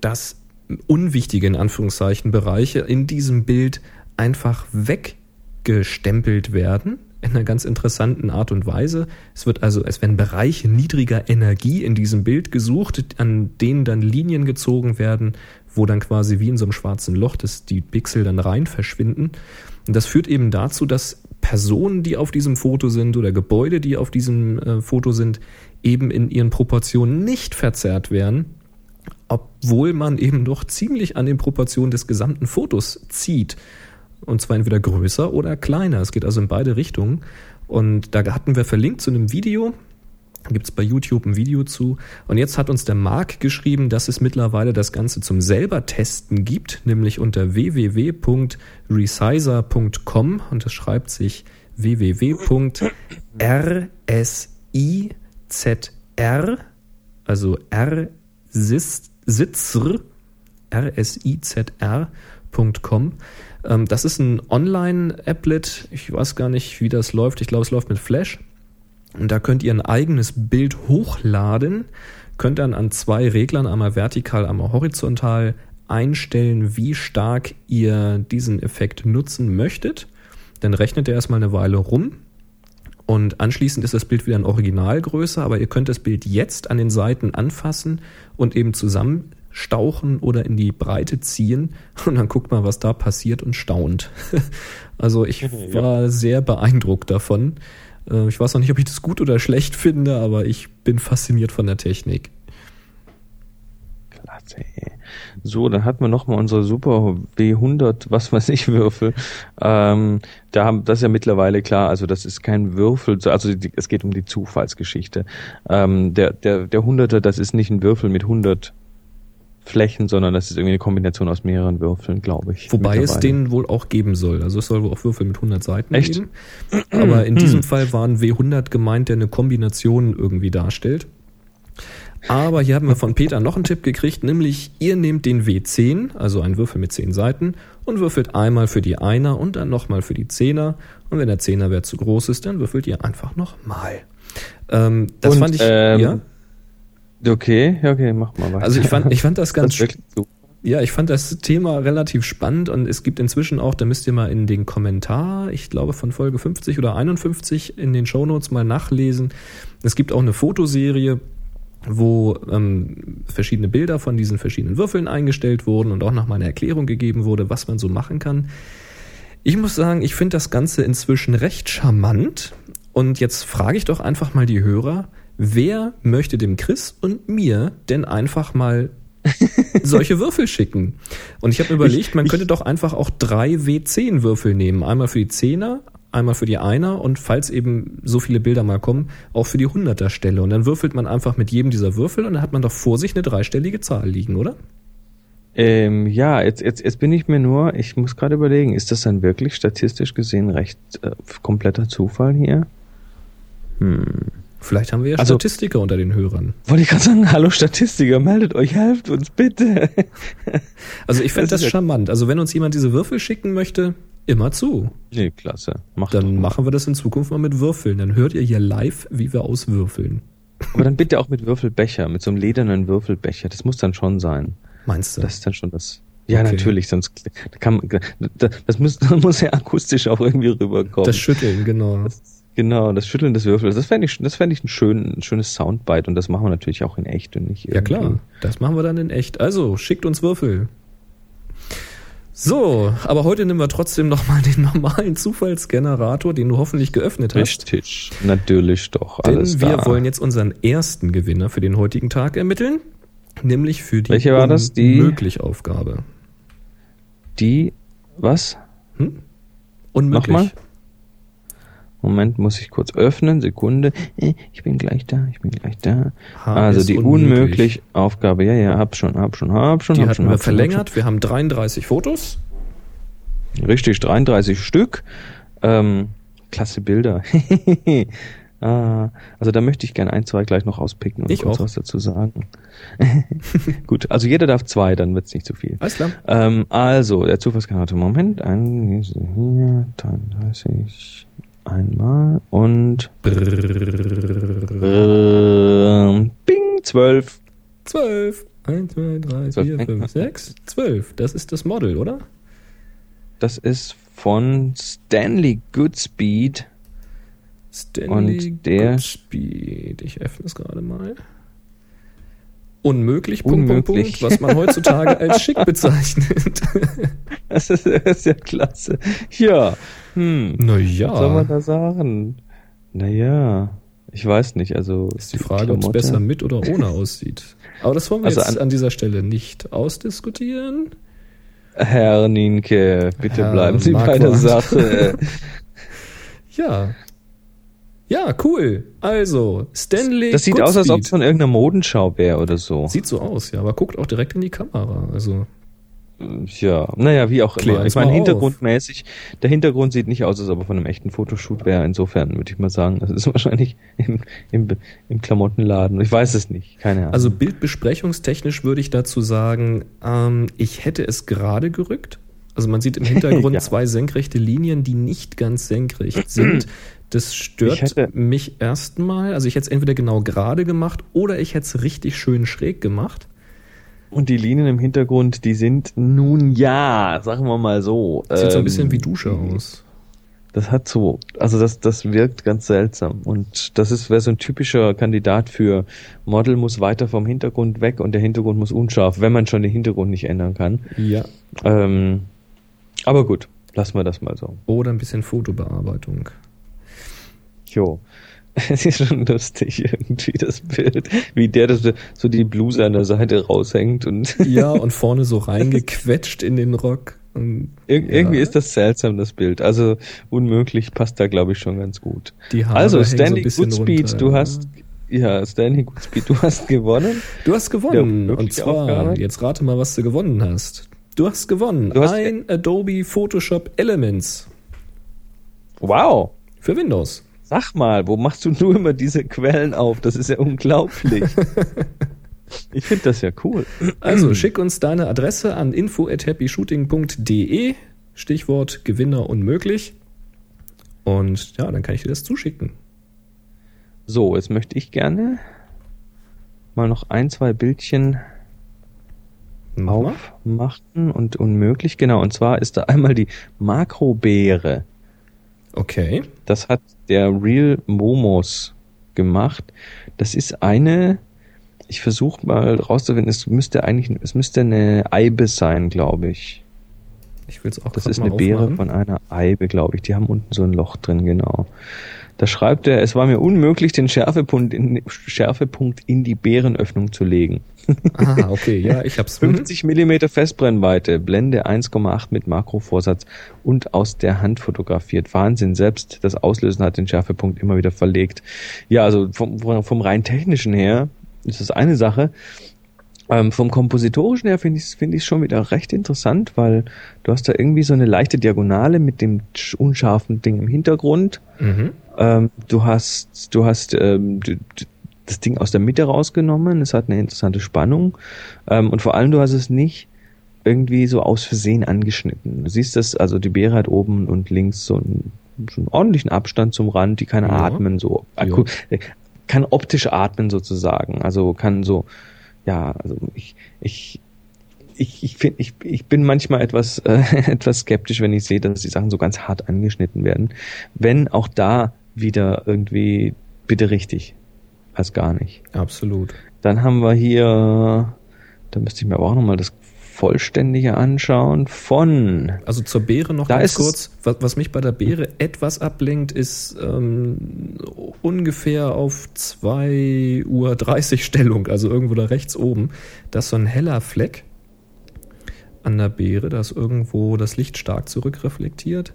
dass unwichtige in Anführungszeichen Bereiche in diesem Bild einfach weggestempelt werden in einer ganz interessanten Art und Weise. Es wird also, es werden Bereiche niedriger Energie in diesem Bild gesucht, an denen dann Linien gezogen werden, wo dann quasi wie in so einem schwarzen Loch das, die Pixel dann rein verschwinden. Und das führt eben dazu, dass Personen, die auf diesem Foto sind oder Gebäude, die auf diesem äh, Foto sind, eben in ihren Proportionen nicht verzerrt werden, obwohl man eben doch ziemlich an den Proportionen des gesamten Fotos zieht. Und zwar entweder größer oder kleiner. Es geht also in beide Richtungen. Und da hatten wir verlinkt zu einem Video, Gibt es bei YouTube ein Video zu. Und jetzt hat uns der Marc geschrieben, dass es mittlerweile das Ganze zum selber testen gibt, nämlich unter www.resizer.com und das schreibt sich www.rsizr, also rsitzer, rsizr.com. Ähm, das ist ein Online-Applet. Ich weiß gar nicht, wie das läuft. Ich glaube, es läuft mit Flash. Und da könnt ihr ein eigenes Bild hochladen, könnt dann an zwei Reglern, einmal vertikal, einmal horizontal, einstellen, wie stark ihr diesen Effekt nutzen möchtet. Dann rechnet er erstmal eine Weile rum und anschließend ist das Bild wieder in Originalgröße, aber ihr könnt das Bild jetzt an den Seiten anfassen und eben zusammenstauchen oder in die Breite ziehen und dann guckt mal, was da passiert und staunt. Also ich war sehr beeindruckt davon. Äh, Ich weiß noch nicht, ob ich das gut oder schlecht finde, aber ich bin fasziniert von der Technik. Ey. So, dann hatten wir nochmal unsere super W100, was weiß ich, Würfel. Ähm, da haben, das ist ja mittlerweile klar, also das ist kein Würfel, also die, es geht um die Zufallsgeschichte. Ähm, der, der, der Hunderter, das ist nicht ein Würfel mit 100 Flächen, sondern das ist irgendwie eine Kombination aus mehreren Würfeln, glaube ich. Wobei es den wohl auch geben soll. Also es soll wohl auch Würfel mit 100 Seiten Echt? geben. Aber in diesem Fall war ein W100 gemeint, der eine Kombination irgendwie darstellt. Aber hier haben wir von Peter noch einen Tipp gekriegt, nämlich ihr nehmt den W10, also einen Würfel mit 10 Seiten, und würfelt einmal für die Einer und dann nochmal für die Zehner. Und wenn der Zehnerwert zu groß ist, dann würfelt ihr einfach nochmal. Ähm, das Und, fand ich, ähm, ja. Okay, okay, mach mal weiter. Also ich fand, ich fand das ganz das. Ja, ich fand das Thema relativ spannend und es gibt inzwischen auch, da müsst ihr mal in den Kommentar, ich glaube von Folge 50 oder 51 in den Shownotes mal nachlesen. Es gibt auch eine Fotoserie, wo ähm, verschiedene Bilder von diesen verschiedenen Würfeln eingestellt wurden und auch nochmal eine Erklärung gegeben wurde, was man so machen kann. Ich muss sagen, ich finde das Ganze inzwischen recht charmant und jetzt frage ich doch einfach mal die Hörer, wer möchte dem Chris und mir denn einfach mal solche Würfel schicken. Und ich habe mir überlegt, man könnte doch einfach auch drei W10 Würfel nehmen. Einmal für die Zehner, einmal für die Einer und falls eben so viele Bilder mal kommen, auch für die Hunderter Stelle. Und dann würfelt man einfach mit jedem dieser Würfel und dann hat man doch vor sich eine dreistellige Zahl liegen, oder? Ähm, ja, jetzt, jetzt, jetzt bin ich mir nur, ich muss gerade überlegen, ist das dann wirklich statistisch gesehen recht äh, kompletter Zufall hier? Hm. Vielleicht haben wir ja Also- Statistiker unter den Hörern. Wollte ich gerade sagen, hallo Statistiker, meldet euch, helft uns bitte. Also ich fände Das das, charmant. Also wenn uns jemand diese Würfel schicken möchte, immer zu. nee, klasse. Macht Dann machen wir das in Zukunft mal mit Würfeln. Dann hört ihr hier live, wie wir auswürfeln. Aber dann bitte auch mit Würfelbecher, mit so einem ledernen Würfelbecher. Das muss dann schon sein. Meinst du? Das ist dann schon das. Ja, Okay. natürlich, sonst kann man, das, das muss, das muss ja akustisch auch irgendwie rüberkommen. Das Schütteln, genau. genau, das Schütteln des Würfels. Das fände ich, das fände ich ein, schön, ein schönes Soundbite und das machen wir natürlich auch in echt und nicht Ja irgendwie- klar, das machen wir dann in echt. Also, schickt uns Würfel. So, aber heute nehmen wir trotzdem nochmal den normalen Zufallsgenerator, den du hoffentlich geöffnet hast. Richtig, natürlich doch. Denn Alles wir da. wollen jetzt unseren ersten Gewinner für den heutigen Tag ermitteln, nämlich für die Welche war das? Die- Unmöglich-Aufgabe. die, was? Unmöglich. Nochmal? Moment, muss ich kurz öffnen. Sekunde. Äh, Ich bin gleich da, ich bin gleich da. H also die unmöglich Aufgabe. Ja, ja, hab schon, hab schon, hab schon, Die hab hatten schon. wir hab schon, verlängert. Wir haben 33 Fotos. schon. Richtig, 33 Stück. Ähm, klasse Bilder. ah, also da möchte ich gerne ein, zwei gleich noch auspicken und Ich kurz auch. was dazu sagen. Gut, also jeder darf zwei, dann wird's nicht zu viel. Alles klar. Ähm, also, der Zufallsgenerator, Moment, ein, hier, 33, einmal und ähm, Bing, 12. 12. 1, 2, 3, Zwölf. 4, 5, 6, 12. Das ist das Model, oder? Das ist von Stanley Goodspeed. Stanley Und der- Goodspeed. Ich öffne es gerade mal. Unmöglich, Punkt, Punkt, Unmöglich. Punkt, was man heutzutage als schick bezeichnet. Das ist, das ist ja klasse. Ja, hm, was soll man naja, da sagen? Naja, ich weiß nicht, also. ist die Frage, ob es besser mit oder ohne aussieht. Aber das wollen wir Also jetzt an- an dieser Stelle nicht ausdiskutieren. Herr Nienke, bitte Herr bleiben Sie bei der Marquardt. Sache. Ja. Ja, cool. Also, Stanley Das sieht aus, als ob es Goodspeed. von irgendeiner Modenschau wäre oder so. Sieht so aus, ja, aber guckt auch direkt in die Kamera. Also, Ja, naja, wie auch Klär immer. Ich meine, hintergrundmäßig, der Hintergrund sieht nicht aus, als ob er von einem echten Fotoshoot wäre. Insofern würde ich mal sagen, das ist wahrscheinlich im, im, im Klamottenladen. Ich weiß es nicht, keine Ahnung. also bildbesprechungstechnisch würde ich dazu sagen, ähm, ich hätte es gerade gerückt. Also man sieht im Hintergrund Ja. zwei senkrechte Linien, die nicht ganz senkrecht sind. Das stört hätte- mich erstmal. Also ich hätte es entweder genau gerade gemacht oder ich hätte es richtig schön schräg gemacht. Und die Linien im Hintergrund, die sind nun ja, sagen wir mal so. Sieht so ein ähm, bisschen wie Dusche aus. Das hat so, also das, das wirkt ganz seltsam. Und das ist, wäre so ein typischer Kandidat für Model muss weiter vom Hintergrund weg und der Hintergrund muss unscharf, wenn man schon den Hintergrund nicht ändern kann. Ja. Ähm, aber gut, lassen wir das mal so. Oder ein bisschen Fotobearbeitung. Jo. Es ist schon lustig irgendwie das Bild, wie der das so die Bluse an der Seite raushängt und Ja, und vorne so reingequetscht in den Rock. Und, ir ja, irgendwie ist das seltsam das Bild. Also unmöglich passt da glaube ich schon ganz gut. Also so Stanley bisschen Goodspeed, runter, du ja. hast ja Stanley Goodspeed, du hast gewonnen. Du hast gewonnen. Ja, und zwar, jetzt rate mal, was du gewonnen hast. Du hast gewonnen. Du hast- ein Adobe Photoshop Elements Wow. für Windows. Sag mal, wo machst du nur immer diese Quellen auf? Das ist ja unglaublich. ich finde das ja cool. Also schick uns deine Adresse an info@happyshooting.de. Stichwort Gewinner unmöglich. Und ja, dann kann ich dir das zuschicken. So, jetzt möchte ich gerne mal noch ein, zwei Bildchen aufmachen und unmöglich. Genau, und zwar ist da einmal die Makrobeere. Okay. Das hat der Real Momos gemacht. Das ist eine, ich versuche mal rauszufinden, es müsste eigentlich, es müsste eine Eibe sein, glaube ich. Ich will es auch Das ist eine Beere aufmachen. von einer Eibe, glaube ich. Die haben unten so ein Loch drin, genau. Da schreibt er, es war mir unmöglich, den Schärfepunkt in, Schärfepunkt in die Beerenöffnung zu legen. Ah, okay, ja, ich hab's. Mhm. 50 Millimeter Festbrennweite, Blende 1,8 mit Makrovorsatz und aus der Hand fotografiert. Wahnsinn, selbst das Auslösen hat den Schärfepunkt immer wieder verlegt. Ja, also vom, vom rein technischen her ist das eine Sache. Ähm, vom kompositorischen her finde ich es finde ich schon wieder recht interessant, weil du hast da irgendwie so eine leichte Diagonale mit dem sch- unscharfen Ding im Hintergrund. Mhm. Ähm, du hast, du hast ähm, das Ding aus der Mitte rausgenommen. Es hat eine interessante Spannung. Ähm, und vor allem, du hast es nicht irgendwie so aus Versehen angeschnitten. Du siehst das, also die Beere hat oben und links so einen, so einen ordentlichen Abstand zum Rand, die kann Ja. atmen, so Ja. akku- äh, kann optisch atmen sozusagen. Also kann so, ja, also ich, ich ich, ich, find, ich, ich bin manchmal etwas, äh, etwas skeptisch, wenn ich sehe, dass die Sachen so ganz hart angeschnitten werden. Wenn auch da wieder irgendwie bitte richtig, als gar nicht. Absolut. Dann haben wir hier, da müsste ich mir aber auch nochmal das Vollständige anschauen, von Also zur Beere noch Da ganz kurz. Was, was mich bei der Beere etwas ablenkt, ist ähm, ungefähr auf 2 Uhr 30 Stellung, also irgendwo da rechts oben. Da ist so ein heller Fleck an der Beere, da ist irgendwo das Licht stark zurückreflektiert.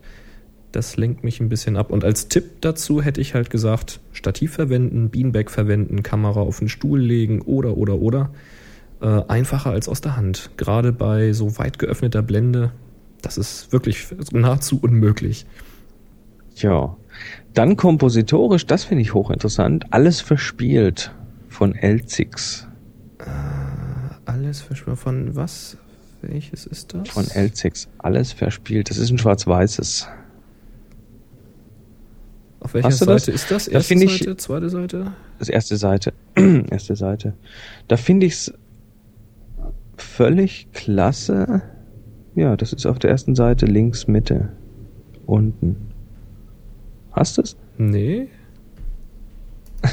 Das lenkt mich ein bisschen ab. Und als Tipp dazu hätte ich halt gesagt, Stativ verwenden, Beanbag verwenden, Kamera auf den Stuhl legen oder, oder, oder. Äh, einfacher als aus der Hand. Gerade bei so weit geöffneter Blende, das ist wirklich nahezu unmöglich. Ja. Dann kompositorisch, das finde ich hochinteressant, alles verspielt von L6. Alles verschwör- von was? Welches ist das? Von L6. Alles verspielt. Das ist ein schwarz-weißes. Auf welcher du das? Seite ist das? Da Erste ich- Seite, zweite Seite? Das erste Seite. erste Seite. Da finde ich's völlig klasse. Ja, das ist auf der ersten Seite links Mitte. Unten. Hast du's? Nee.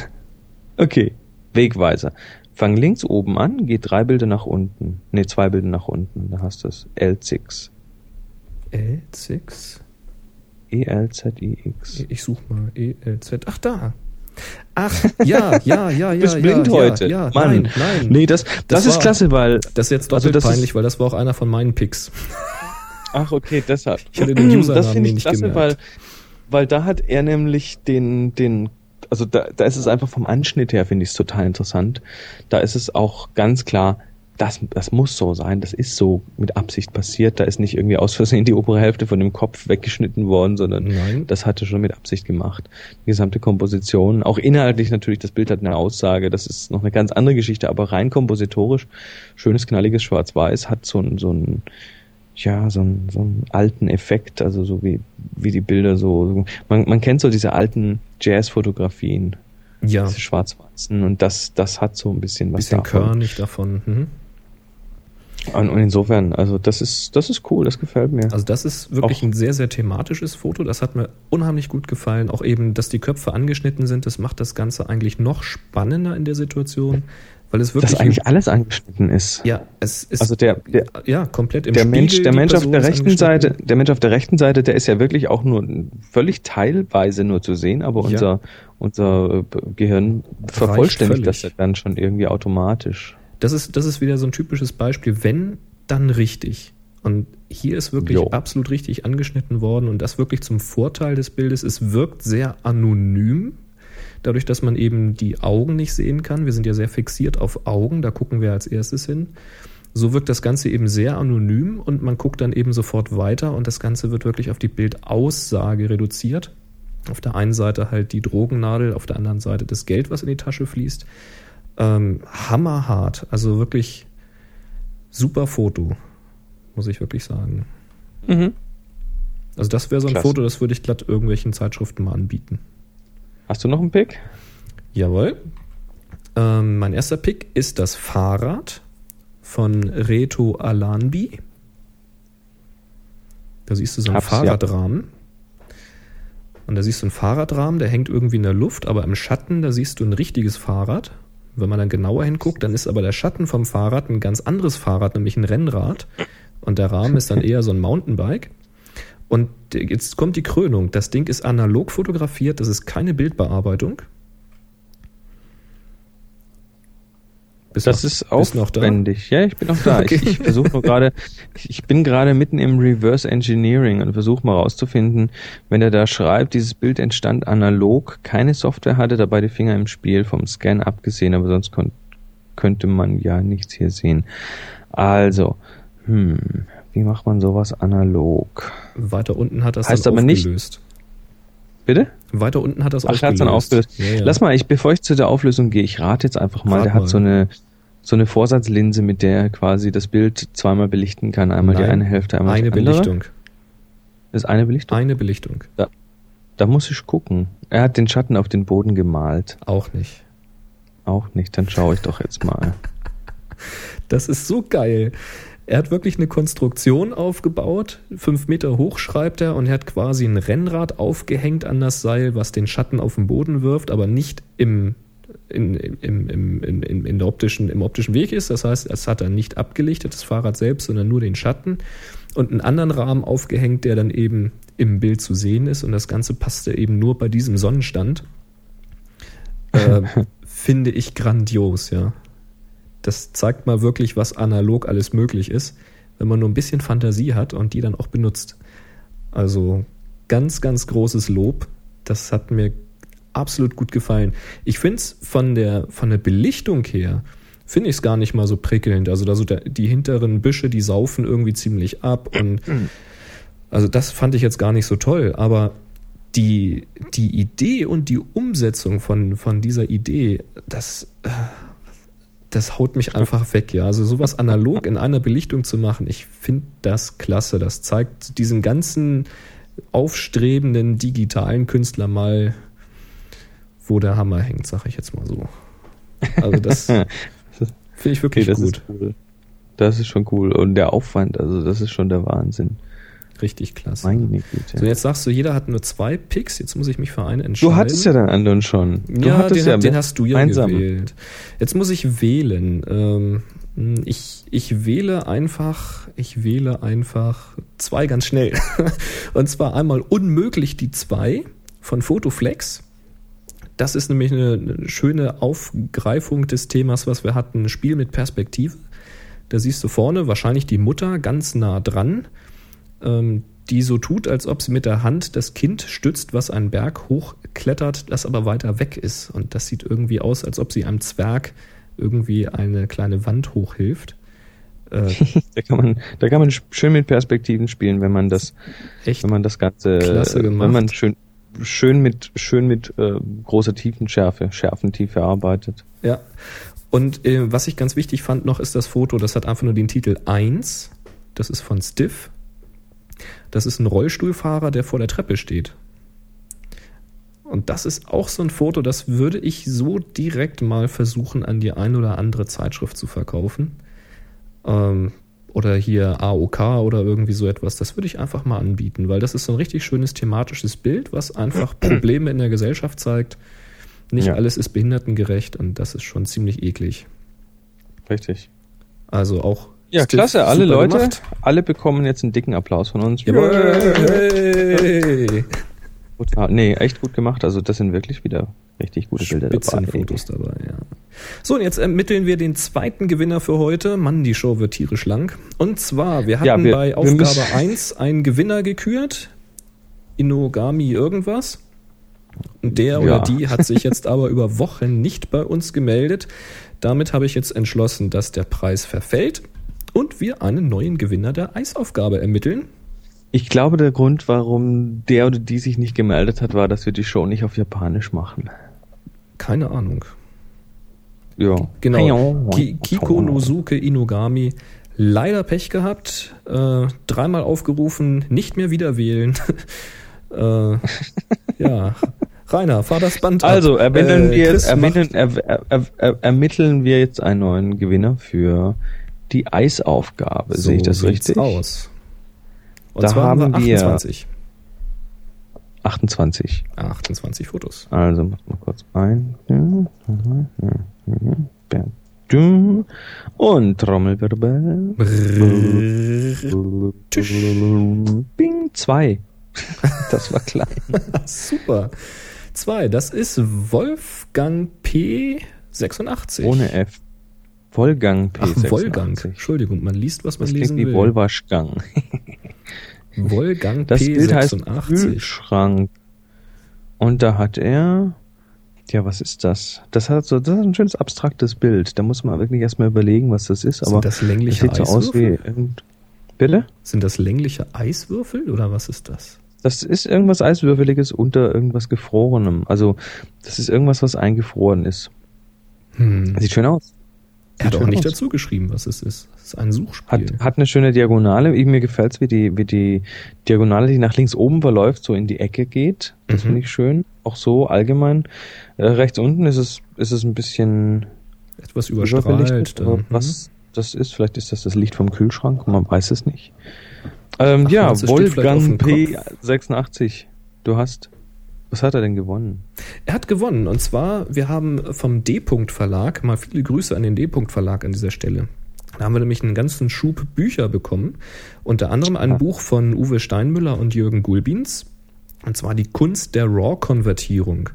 Okay. Wegweiser. Fang links oben an, geh drei Bilder nach unten. Ne, zwei Bilder nach unten. Da hast du's. L6. L6. E-L-Z-I-X. Ich such mal. ELZ. Ach, da. Ach, ja, ja, ja, ja. bist ja, blind ja, heute. Ja, Mann. nein, nein. Nee, das, das, ist war- klasse, weil. Das ist jetzt Also doppelt das ist- peinlich, weil das war auch einer von meinen Picks. Ach, okay, deshalb. Ich hatte den Username das finde ich nicht klasse, weil, weil da hat er nämlich den, den also da, da ist es einfach vom Anschnitt her, finde ich es total interessant. Da ist es auch ganz klar, das, das muss so sein, das ist so mit Absicht passiert. Da ist nicht irgendwie aus Versehen die obere Hälfte von dem Kopf weggeschnitten worden, sondern Nein. das hatte schon mit Absicht gemacht. Die gesamte Komposition, auch inhaltlich natürlich, das Bild hat eine Aussage, das ist noch eine ganz andere Geschichte, aber rein kompositorisch, schönes, knalliges Schwarz-Weiß, hat so ein, so ein, ja, so einen, so einen alten Effekt, also so wie, wie die Bilder so, man, man kennt so diese alten Jazz-Fotografien, Ja, diese schwarz-weißen und das, das hat so ein bisschen was bisschen davon. körnig davon. Mhm. Und, und insofern, also das ist, das ist cool, das gefällt mir. Also das ist wirklich Auch- ein sehr, sehr thematisches Foto. Das hat mir unheimlich gut gefallen. Auch eben, dass die Köpfe angeschnitten sind, das macht das Ganze eigentlich noch spannender in der Situation, weil es wirklich... dass eigentlich alles angeschnitten ist. ja, es ist... Also der, der, ja, komplett im der Spiegel, Mensch, der Mensch auf der rechten. Seite, der Mensch auf der rechten Seite, der ist ja wirklich auch nur völlig teilweise nur zu sehen, aber Ja. unser, unser äh, Gehirn vervollständigt das ja dann schon irgendwie automatisch. Das ist, das ist wieder so ein typisches Beispiel. Wenn, dann richtig. Und hier ist wirklich Jo. absolut richtig angeschnitten worden und das wirklich zum Vorteil des Bildes. Es wirkt sehr anonym, dadurch, dass man eben die Augen nicht sehen kann. Wir sind ja sehr fixiert auf Augen, da gucken wir als erstes hin. So wirkt das Ganze eben sehr anonym und man guckt dann eben sofort weiter und das Ganze wird wirklich auf die Bildaussage reduziert. Auf der einen Seite halt die Drogennadel, auf der anderen Seite das Geld, was in die Tasche fließt. Ähm, hammerhart, also wirklich super Foto, muss ich wirklich sagen. Mhm. Also das wäre so ein Klasse. Foto, das würde ich glatt irgendwelchen Zeitschriften mal anbieten. Hast du noch einen Pick? Jawohl. Ähm, mein erster Pick ist das Fahrrad von Reto Alanbi. Da siehst du so einen Hab's, ja. Fahrradrahmen. Und da siehst du einen Fahrradrahmen, der hängt irgendwie in der Luft, aber im Schatten, da siehst du ein richtiges Fahrrad. Wenn man dann genauer hinguckt, dann ist aber der Schatten vom Fahrrad ein ganz anderes Fahrrad, nämlich ein Rennrad. Und der Rahmen ist dann eher so ein Mountainbike. Und jetzt kommt die Krönung. Das Ding ist analog fotografiert, das ist keine Bildbearbeitung. Bist Das noch- ist aufwendig. Ja, ich bin noch da. Okay. Ich, ich versuche nur gerade, ich- bin gerade mitten im Reverse Engineering und versuche mal rauszufinden, wenn er da schreibt, dieses Bild entstand analog, keine Software hatte dabei die Finger im Spiel, vom Scan abgesehen, aber sonst könnte man ja nichts hier sehen. Also, hm, wie macht man sowas analog? Weiter unten hat das Heißt aber nicht-. Bitte? Weiter unten hat das Ach, er aufgelöst. dann aufgelöst. Ja, ja. Lass mal, ich, bevor ich zu der Auflösung gehe, ich rate jetzt einfach mal, Rat der hat mal. so eine so eine Vorsatzlinse, mit der er quasi das Bild zweimal belichten kann. Einmal die Nein, eine Hälfte, einmal Eine die andere. Belichtung. Das ist eine Belichtung. Eine Belichtung. Da muss ich gucken. Er hat den Schatten auf den Boden gemalt. Auch nicht. Auch nicht. Dann schaue ich doch jetzt mal. Das ist so geil. Er hat wirklich eine Konstruktion aufgebaut. Fünf Meter hoch schreibt er und er hat quasi ein Rennrad aufgehängt an das Seil, was den Schatten auf den Boden wirft, aber nicht im, in, im, im, in, in, in der optischen, im optischen Weg ist. Das heißt, es hat er nicht abgelichtet, das Fahrrad selbst, sondern nur den Schatten und einen anderen Rahmen aufgehängt, der dann eben im Bild zu sehen ist. Und das Ganze passte eben nur bei diesem Sonnenstand. Äh, finde ich grandios, ja. Das zeigt mal wirklich, was analog alles möglich ist, wenn man nur ein bisschen Fantasie hat und die dann auch benutzt. Also ganz, ganz großes Lob. Das hat mir absolut gut gefallen. Ich finde es von der, von der Belichtung her, finde ich es gar nicht mal so prickelnd. Also da so der, die hinteren Büsche, die saufen irgendwie ziemlich ab und also das fand ich jetzt gar nicht so toll, aber die, die Idee und die Umsetzung von, von dieser Idee, das, äh, das haut mich einfach weg, ja. Also sowas analog in einer Belichtung zu machen, ich finde das klasse. Das zeigt diesen ganzen aufstrebenden digitalen Künstler mal, wo der Hammer hängt, sag ich jetzt mal so. Also das finde ich Okay, wirklich das gut. ist cool. Das ist schon cool. Und der Aufwand, also das ist schon der Wahnsinn. Richtig klasse. Meine Güte. So, jetzt sagst du, jeder hat nur zwei Picks, jetzt muss ich mich für einen entscheiden. du hattest ja den anderen schon. Du ja, den, den hast du ja gemeinsam. gewählt. Jetzt muss ich wählen. Ähm, ich, ich wähle einfach, ich wähle einfach zwei ganz schnell. Und zwar einmal unmöglich die zwei von Photoflex. Das ist nämlich eine, eine schöne Aufgreifung des Themas, was wir hatten. Ein Spiel mit Perspektive. Da siehst du vorne wahrscheinlich die Mutter ganz nah dran. Ähm, die so tut, als ob sie mit der Hand das Kind stützt, was einen Berg hochklettert, das aber weiter weg ist. Und das sieht irgendwie aus, als ob sie einem Zwerg irgendwie eine kleine Wand hochhilft. Äh, Da kann man, da kann man schön mit Perspektiven spielen, wenn man das, echt wenn man das Ganze, gemacht. wenn man schön, schön mit, schön mit äh, großer Tiefenschärfe, Schärfentiefe arbeitet. Ja. Und äh, was ich ganz wichtig fand noch, ist das Foto, das hat einfach nur den Titel 1. Das ist von Stiff. Das ist ein Rollstuhlfahrer, der vor der Treppe steht. Und das ist auch so ein Foto, das würde ich so direkt mal versuchen, an die ein oder andere Zeitschrift zu verkaufen. Ähm, oder hier AOK oder irgendwie so etwas. Das würde ich einfach mal anbieten, weil das ist so ein richtig schönes thematisches Bild, was einfach Probleme in der Gesellschaft zeigt. Nicht Ja. alles ist behindertengerecht und das ist schon ziemlich eklig. Richtig. Also auch. Ja, Stiff, klasse, alle Leute, gemacht. alle bekommen jetzt einen dicken Applaus von uns. Jawohl! Total. Nee, echt gut gemacht. Also das sind wirklich wieder richtig gute Bilder dabei. Spitzenfotos dabei, ja. So, und jetzt ermitteln wir den zweiten Gewinner für heute. Mann, die Show wird tierisch lang. Und zwar, wir hatten Ja, wir- bei Aufgabe müssen- 1 einen Gewinner gekürt. Inogami irgendwas. Und der Ja. oder die hat sich jetzt aber über Wochen nicht bei uns gemeldet. Damit habe ich jetzt entschlossen, dass der Preis verfällt und wir einen neuen Gewinner der Eisaufgabe ermitteln. Ich glaube, der Grund, warum der oder die sich nicht gemeldet hat, war, dass wir die Show nicht auf Japanisch machen. Keine Ahnung. Ja. Genau. Ki Kiko Nosuke Inogami. Leider Pech gehabt. Äh, dreimal aufgerufen, nicht mehr wieder wählen. äh, ja. Rainer, fahr das Band ab. Also ermitteln, Äh, wir, Chris ermitteln, er, er, er, er, ermitteln wir jetzt einen neuen Gewinner für die Eisaufgabe. Sehe ich das so richtig? aus. Und Da zwar haben wir wir- 28. 28. 28 Fotos. Also machen wir kurz ein. Und Trommelwirbel. Bing, zwei. Das war klein. Super. Zwei, das ist Wolfgang P86. Ohne F. Vollgang Ach, P86. Wolfgang. Entschuldigung, man liest, was man Das lesen klingt wie will. Wolwaschgang. Wolfgang Das Bild heißt P86. Kühlschrank. Und da hat er, ja, was ist das? Das hat so, das ist ein schönes abstraktes Bild. Da muss man wirklich erstmal überlegen, was das ist. Aber Sind das das längliche sieht so aus wie Eiswürfel? bitte? Sind das längliche Eiswürfel oder was ist das? Das ist irgendwas Eiswürfeliges unter irgendwas Gefrorenem. Also, das ist irgendwas, was eingefroren ist. Hm. Sieht schön aus. Er hat auch nicht dazu geschrieben, was es ist. Es ist ein Hat, Suchspiel. hat eine schöne Diagonale. Mir gefällt's, wie die, wie die Diagonale, die nach links oben verläuft, so in die Ecke geht. Das Mhm. finde ich schön. Auch so allgemein. Äh, rechts unten ist es, ist es ein bisschen Etwas überbelichtet. überstrahlt. aber dann. Was das ist, vielleicht ist das das Licht vom Kühlschrank, man weiß es nicht. Ähm, Ach, ja, es Wolfgang dem P86. Du hast, was hat er denn gewonnen? Er hat gewonnen. Und zwar, wir haben vom D-Punkt Verlag, mal viele Grüße an den D-Punkt Verlag an dieser Stelle. Da haben wir nämlich einen ganzen Schub Bücher bekommen. Unter anderem ein Ah. Buch von Uwe Steinmüller und Jürgen Gulbins. Und zwar die Kunst der RAW-Konvertierung.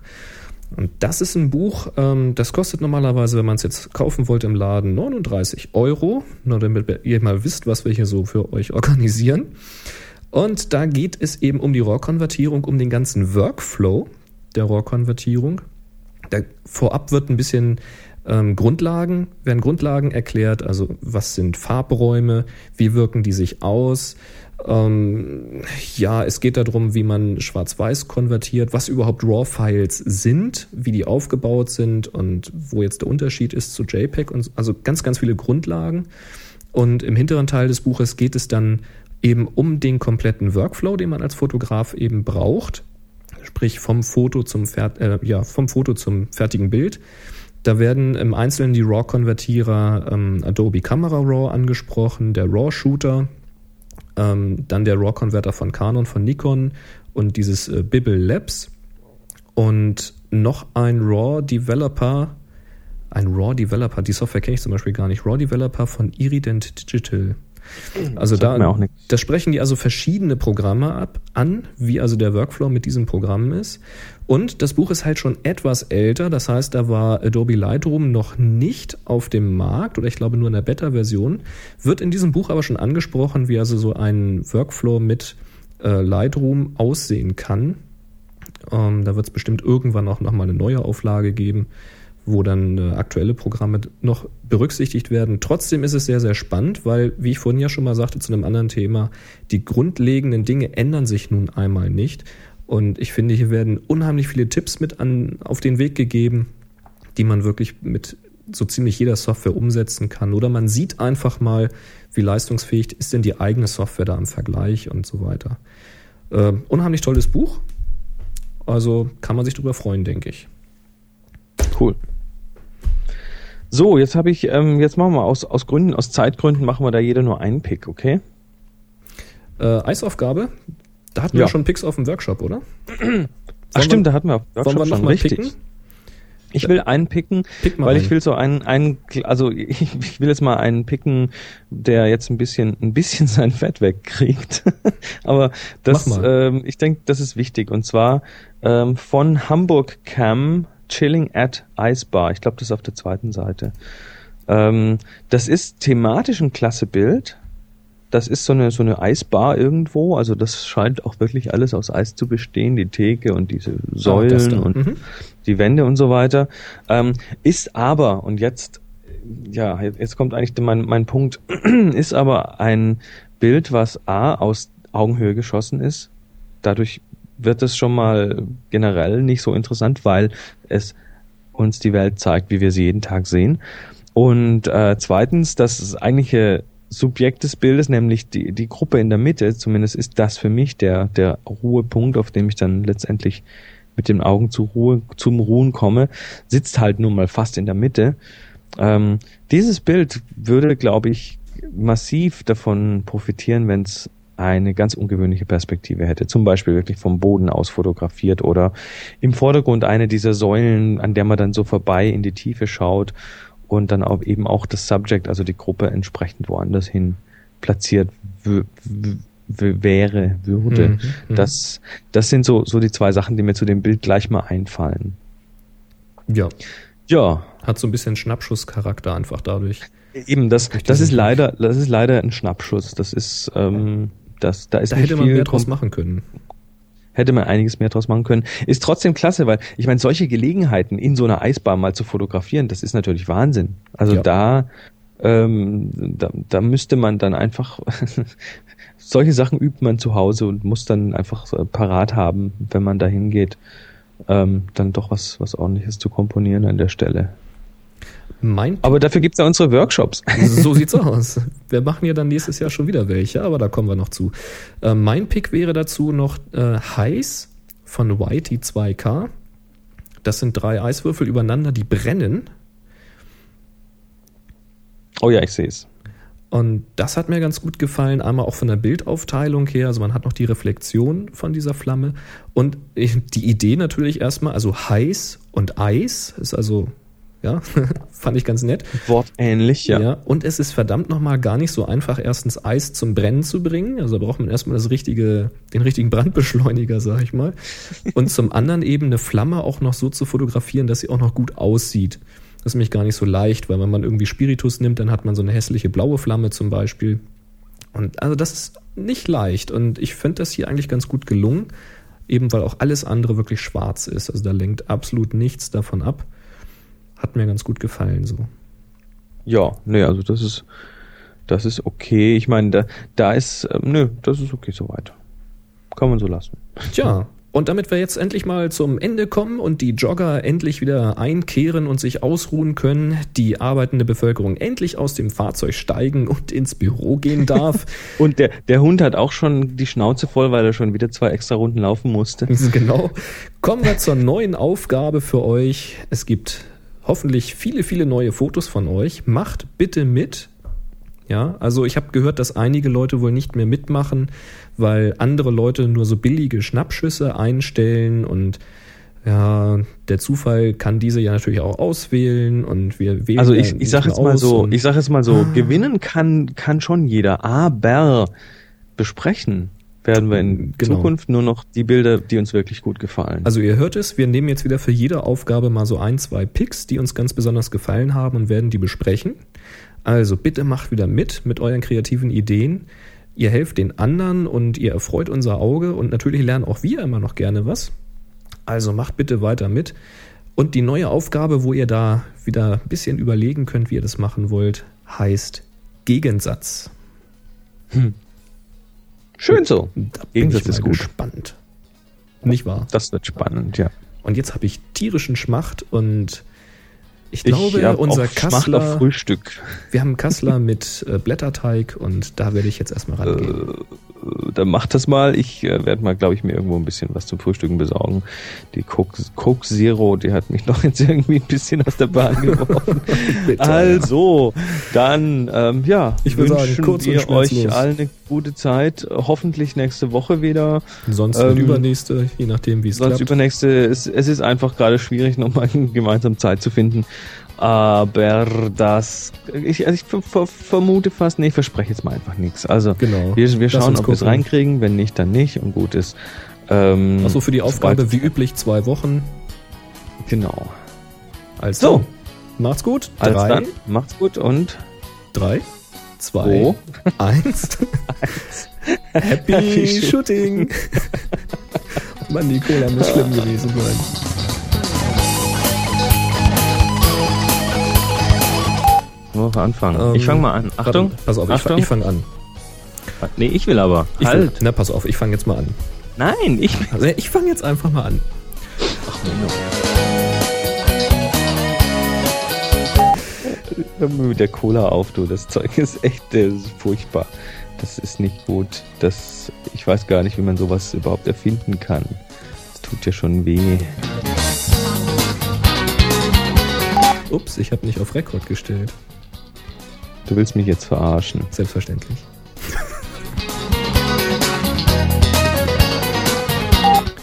Und das ist ein Buch, ähm, das kostet normalerweise, wenn man es jetzt kaufen wollte im Laden, 39 Euro. Nur damit ihr mal wisst, was wir hier so für euch organisieren. Und da geht es eben um die RAW-Konvertierung, um den ganzen Workflow der RAW-Konvertierung. Da vorab wird ein bisschen ähm, Grundlagen, werden Grundlagen erklärt, also was sind Farbräume, wie wirken die sich aus. Ähm, ja, es geht darum, wie man Schwarz-Weiß konvertiert, was überhaupt RAW-Files sind, wie die aufgebaut sind und wo jetzt der Unterschied ist zu JPEG und so. also ganz, ganz viele Grundlagen. Und im hinteren Teil des Buches geht es dann eben um den kompletten Workflow, den man als Fotograf eben braucht. Sprich vom Foto zum, äh, ja, vom Foto zum fertigen Bild. Da werden im Einzelnen die RAW-Konvertierer ähm, Adobe Camera Raw angesprochen, der RAW-Shooter, ähm, dann der RAW-Konverter von Canon, von Nikon und dieses äh, Bibble Labs und noch ein RAW-Developer, ein RAW-Developer, die Software kenne ich zum Beispiel gar nicht, RAW-Developer von Irident Digital. Also da, auch nichts. da sprechen die also verschiedene Programme ab, an, wie also der Workflow mit diesem Programm ist. Und das Buch ist halt schon etwas älter, das heißt, da war Adobe Lightroom noch nicht auf dem Markt oder ich glaube nur in der Beta-Version. Wird in diesem Buch aber schon angesprochen, wie also so ein Workflow mit äh, Lightroom aussehen kann. Ähm, da wird es bestimmt irgendwann auch nochmal eine neue Auflage geben, wo dann äh, aktuelle Programme noch berücksichtigt werden. Trotzdem ist es sehr, sehr spannend, weil, wie ich vorhin ja schon mal sagte zu einem anderen Thema, die grundlegenden Dinge ändern sich nun einmal nicht. Und ich finde, hier werden unheimlich viele Tipps mit an, auf den Weg gegeben, die man wirklich mit so ziemlich jeder Software umsetzen kann. Oder man sieht einfach mal, wie leistungsfähig ist denn die eigene Software da im Vergleich und so weiter. Äh, unheimlich tolles Buch. Also kann man sich darüber freuen, denke ich. Cool. So, jetzt habe ich, ähm, jetzt machen wir aus, aus Gründen, aus Zeitgründen machen wir da jeder nur einen Pick, okay? Äh, Eisaufgabe, da hatten Ja. wir schon Picks auf dem Workshop, oder? Ach stimmt, da hatten wir auf Wollen Workshop wir schon richtig. picken? Ich will einen picken, Pick weil einen. ich will so einen, einen, also ich, ich will jetzt mal einen picken, der jetzt ein bisschen, ein bisschen sein Fett wegkriegt. Aber das, ähm, ich denke, das ist wichtig. Und zwar ähm, von Hamburg Cam Chilling at Ice Bar. Ich glaube, das ist auf der zweiten Seite. Ähm, das ist thematisch ein klasse Bild. Das ist so eine, so eine Eisbar irgendwo. Also das scheint auch wirklich alles aus Eis zu bestehen. Die Theke und diese Ah, Säulen da. und Mhm. die Wände und so weiter. Ähm, ist aber, und jetzt, ja, jetzt kommt eigentlich mein, mein Punkt, ist aber ein Bild, was A aus Augenhöhe geschossen ist. Dadurch wird es schon mal generell nicht so interessant, weil es uns die Welt zeigt, wie wir sie jeden Tag sehen. Und äh, zweitens, das eigentliche Subjekt des Bildes, nämlich die, die Gruppe in der Mitte, zumindest ist das für mich der, der Ruhepunkt, auf dem ich dann letztendlich mit den Augen zur Ruhe, zum Ruhen komme, sitzt halt nun mal fast in der Mitte. Ähm, dieses Bild würde, glaube ich, massiv davon profitieren, wenn es eine ganz ungewöhnliche Perspektive hätte. Zum Beispiel wirklich vom Boden aus fotografiert oder im Vordergrund eine dieser Säulen, an der man dann so vorbei in die Tiefe schaut und dann auch eben auch das Subject, also die Gruppe entsprechend woanders hin platziert wäre, würde. Mhm, mhm. Das, das sind so, so die zwei Sachen, die mir zu dem Bild gleich mal einfallen. Ja, Ja, hat so ein bisschen Schnappschusscharakter einfach dadurch. eben, das, das ist leider, das ist leider ein Schnappschuss. Das ist, ähm, das, da ist Da nicht hätte man viel mehr draus machen können. hätte man einiges mehr draus machen können. Ist trotzdem klasse, weil ich meine, solche Gelegenheiten in so einer Eisbahn mal zu fotografieren, das ist natürlich Wahnsinn. Also Ja. da, ähm, da, da müsste man dann einfach solche Sachen übt man zu Hause und muss dann einfach so parat haben, wenn man da hingeht, ähm, dann doch was, was ordentliches zu komponieren an der Stelle. Mein Aber dafür gibt's ja unsere Workshops. So sieht's aus. Wir machen ja dann nächstes Jahr schon wieder welche, aber da kommen wir noch zu. Äh, mein Pick wäre dazu noch äh, Heiß von Whitey 2K. Das sind drei Eiswürfel übereinander, die brennen. Oh ja, ich sehe es. Und das hat mir ganz gut gefallen, einmal auch von der Bildaufteilung her. Also man hat noch die Reflexion von dieser Flamme. Und die Idee natürlich erstmal, also heiß und Eis ist also, ja, fand ich ganz nett. Wortähnlich, ja. Ja. und es ist verdammt nochmal gar nicht so einfach, erstens Eis zum Brennen zu bringen. Also da braucht man erstmal das richtige, den richtigen Brandbeschleuniger, sag ich mal. Und zum anderen eben eine Flamme auch noch so zu fotografieren, dass sie auch noch gut aussieht. Das ist nämlich gar nicht so leicht, weil wenn man irgendwie Spiritus nimmt, dann hat man so eine hässliche blaue Flamme zum Beispiel. Und also das ist nicht leicht. Und ich finde das hier eigentlich ganz gut gelungen, eben weil auch alles andere wirklich schwarz ist. Also da lenkt absolut nichts davon ab. Hat mir ganz gut gefallen so. Ja, nee, also das ist, das ist okay. Ich meine, da, da ist, ähm, nö, das ist okay soweit. Kann man so lassen. Tja, und damit wir jetzt endlich mal zum Ende kommen und die Jogger endlich wieder einkehren und sich ausruhen können, die arbeitende Bevölkerung endlich aus dem Fahrzeug steigen und ins Büro gehen darf. Und der, der Hund hat auch schon die Schnauze voll, weil er schon wieder zwei extra Runden laufen musste. genau. Kommen wir zur neuen Aufgabe für euch. Es gibt hoffentlich viele, viele neue Fotos von euch. Macht bitte mit. Ja, also ich habe gehört, dass einige Leute wohl nicht mehr mitmachen, weil andere Leute nur so billige Schnappschüsse einstellen und ja, der Zufall kann diese ja natürlich auch auswählen und wir wählen Also ich, ich sag mehr jetzt mal so, ich sag jetzt mal so, gewinnen kann, kann schon jeder, aber besprechen werden wir in Genau. Zukunft nur noch die Bilder, die uns wirklich gut gefallen. Also ihr hört es, wir nehmen jetzt wieder für jede Aufgabe mal so ein, zwei Picks, die uns ganz besonders gefallen haben und werden die besprechen. Also bitte macht wieder mit mit euren kreativen Ideen. Ihr helft den anderen und ihr erfreut unser Auge und natürlich lernen auch wir immer noch gerne was. Also macht bitte weiter mit. Und die neue Aufgabe, wo ihr da wieder ein bisschen überlegen könnt, wie ihr das machen wollt, heißt Gegensatz. Schön so. Da bin Gegensatz ich ist gut. gespannt. Nicht wahr? Das wird spannend, ja. Und jetzt habe ich tierischen Schmacht und ich glaube, hab unser Kassler, Frühstück. wir haben Kassler mit äh, Blätterteig und da werde ich jetzt erstmal rangehen. Äh, dann mach das mal. Ich äh, werde mal, glaube ich, mir irgendwo ein bisschen was zum Frühstücken besorgen. Die Coke, Coke Zero, die hat mich noch jetzt irgendwie ein bisschen aus der Bahn geworfen. Bitte, also, dann, ähm, ja, Ich würde sagen, wünschen kurz und wir euch allen eine gute Zeit. Hoffentlich nächste Woche wieder. Sonst ähm, übernächste, je nachdem, wie es Sonst klappt. übernächste, es, es ist einfach gerade schwierig, nochmal gemeinsam Zeit zu finden. Aber das, ich, also ich ver ver vermute fast, nee, ich verspreche jetzt mal einfach nichts. Also, Genau. wir, wir schauen, uns ob wir es reinkriegen. Wenn nicht, dann nicht. Und gut ist. Ähm, Achso, für die Aufgabe wie üblich zwei Wochen. Genau. Also, So. macht's gut. Drei, dann, macht's gut und drei, zwei, wo? eins. Happy, Happy Shooting. Mann, die Cola muss schlimm gewesen sein. Wo wir anfangen? Ähm, ich fange mal an. Achtung. Warte, pass auf, ich, Achtung. fang- ich fange an. Nee, ich will aber. Ich halt. will, na, pass auf, ich fange jetzt mal an. Nein, ich. Also, ich fange jetzt einfach mal an. Hör mir mit der Cola auf, du. Das Zeug ist echt äh, furchtbar. Das ist nicht gut. Das, ich weiß gar nicht, wie man sowas überhaupt erfinden kann. Das tut ja schon weh. Ups, ich habe nicht auf Rekord gestellt. Du willst mich jetzt verarschen. Selbstverständlich.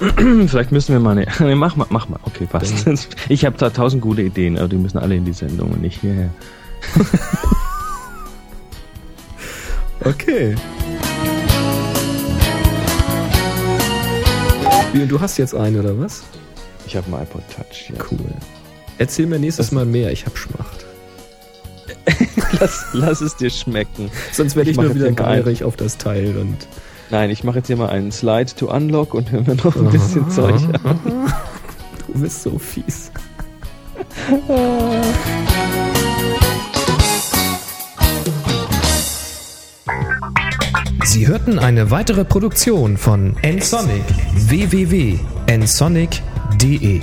Vielleicht müssen wir mal eine. Nee, mach mal, mach mal. Okay, passt. Ich habe da tausend gute Ideen, aber die müssen alle in die Sendung und nicht hierher. Okay. Wie, Du hast jetzt einen, oder was? Ich habe einen iPod Touch. Ja. Cool. Erzähl mir nächstes Mal mehr, ich hab Schmacht. Lass, lass es dir schmecken. Sonst werde Ich ich, nur wieder geirig auf das Teil und. Nein, ich mache jetzt hier mal einen Slide to Unlock und höre mir noch ein bisschen Zeug an. Du bist so fies. Sie hörten eine weitere Produktion von nsonic www.nsonic.de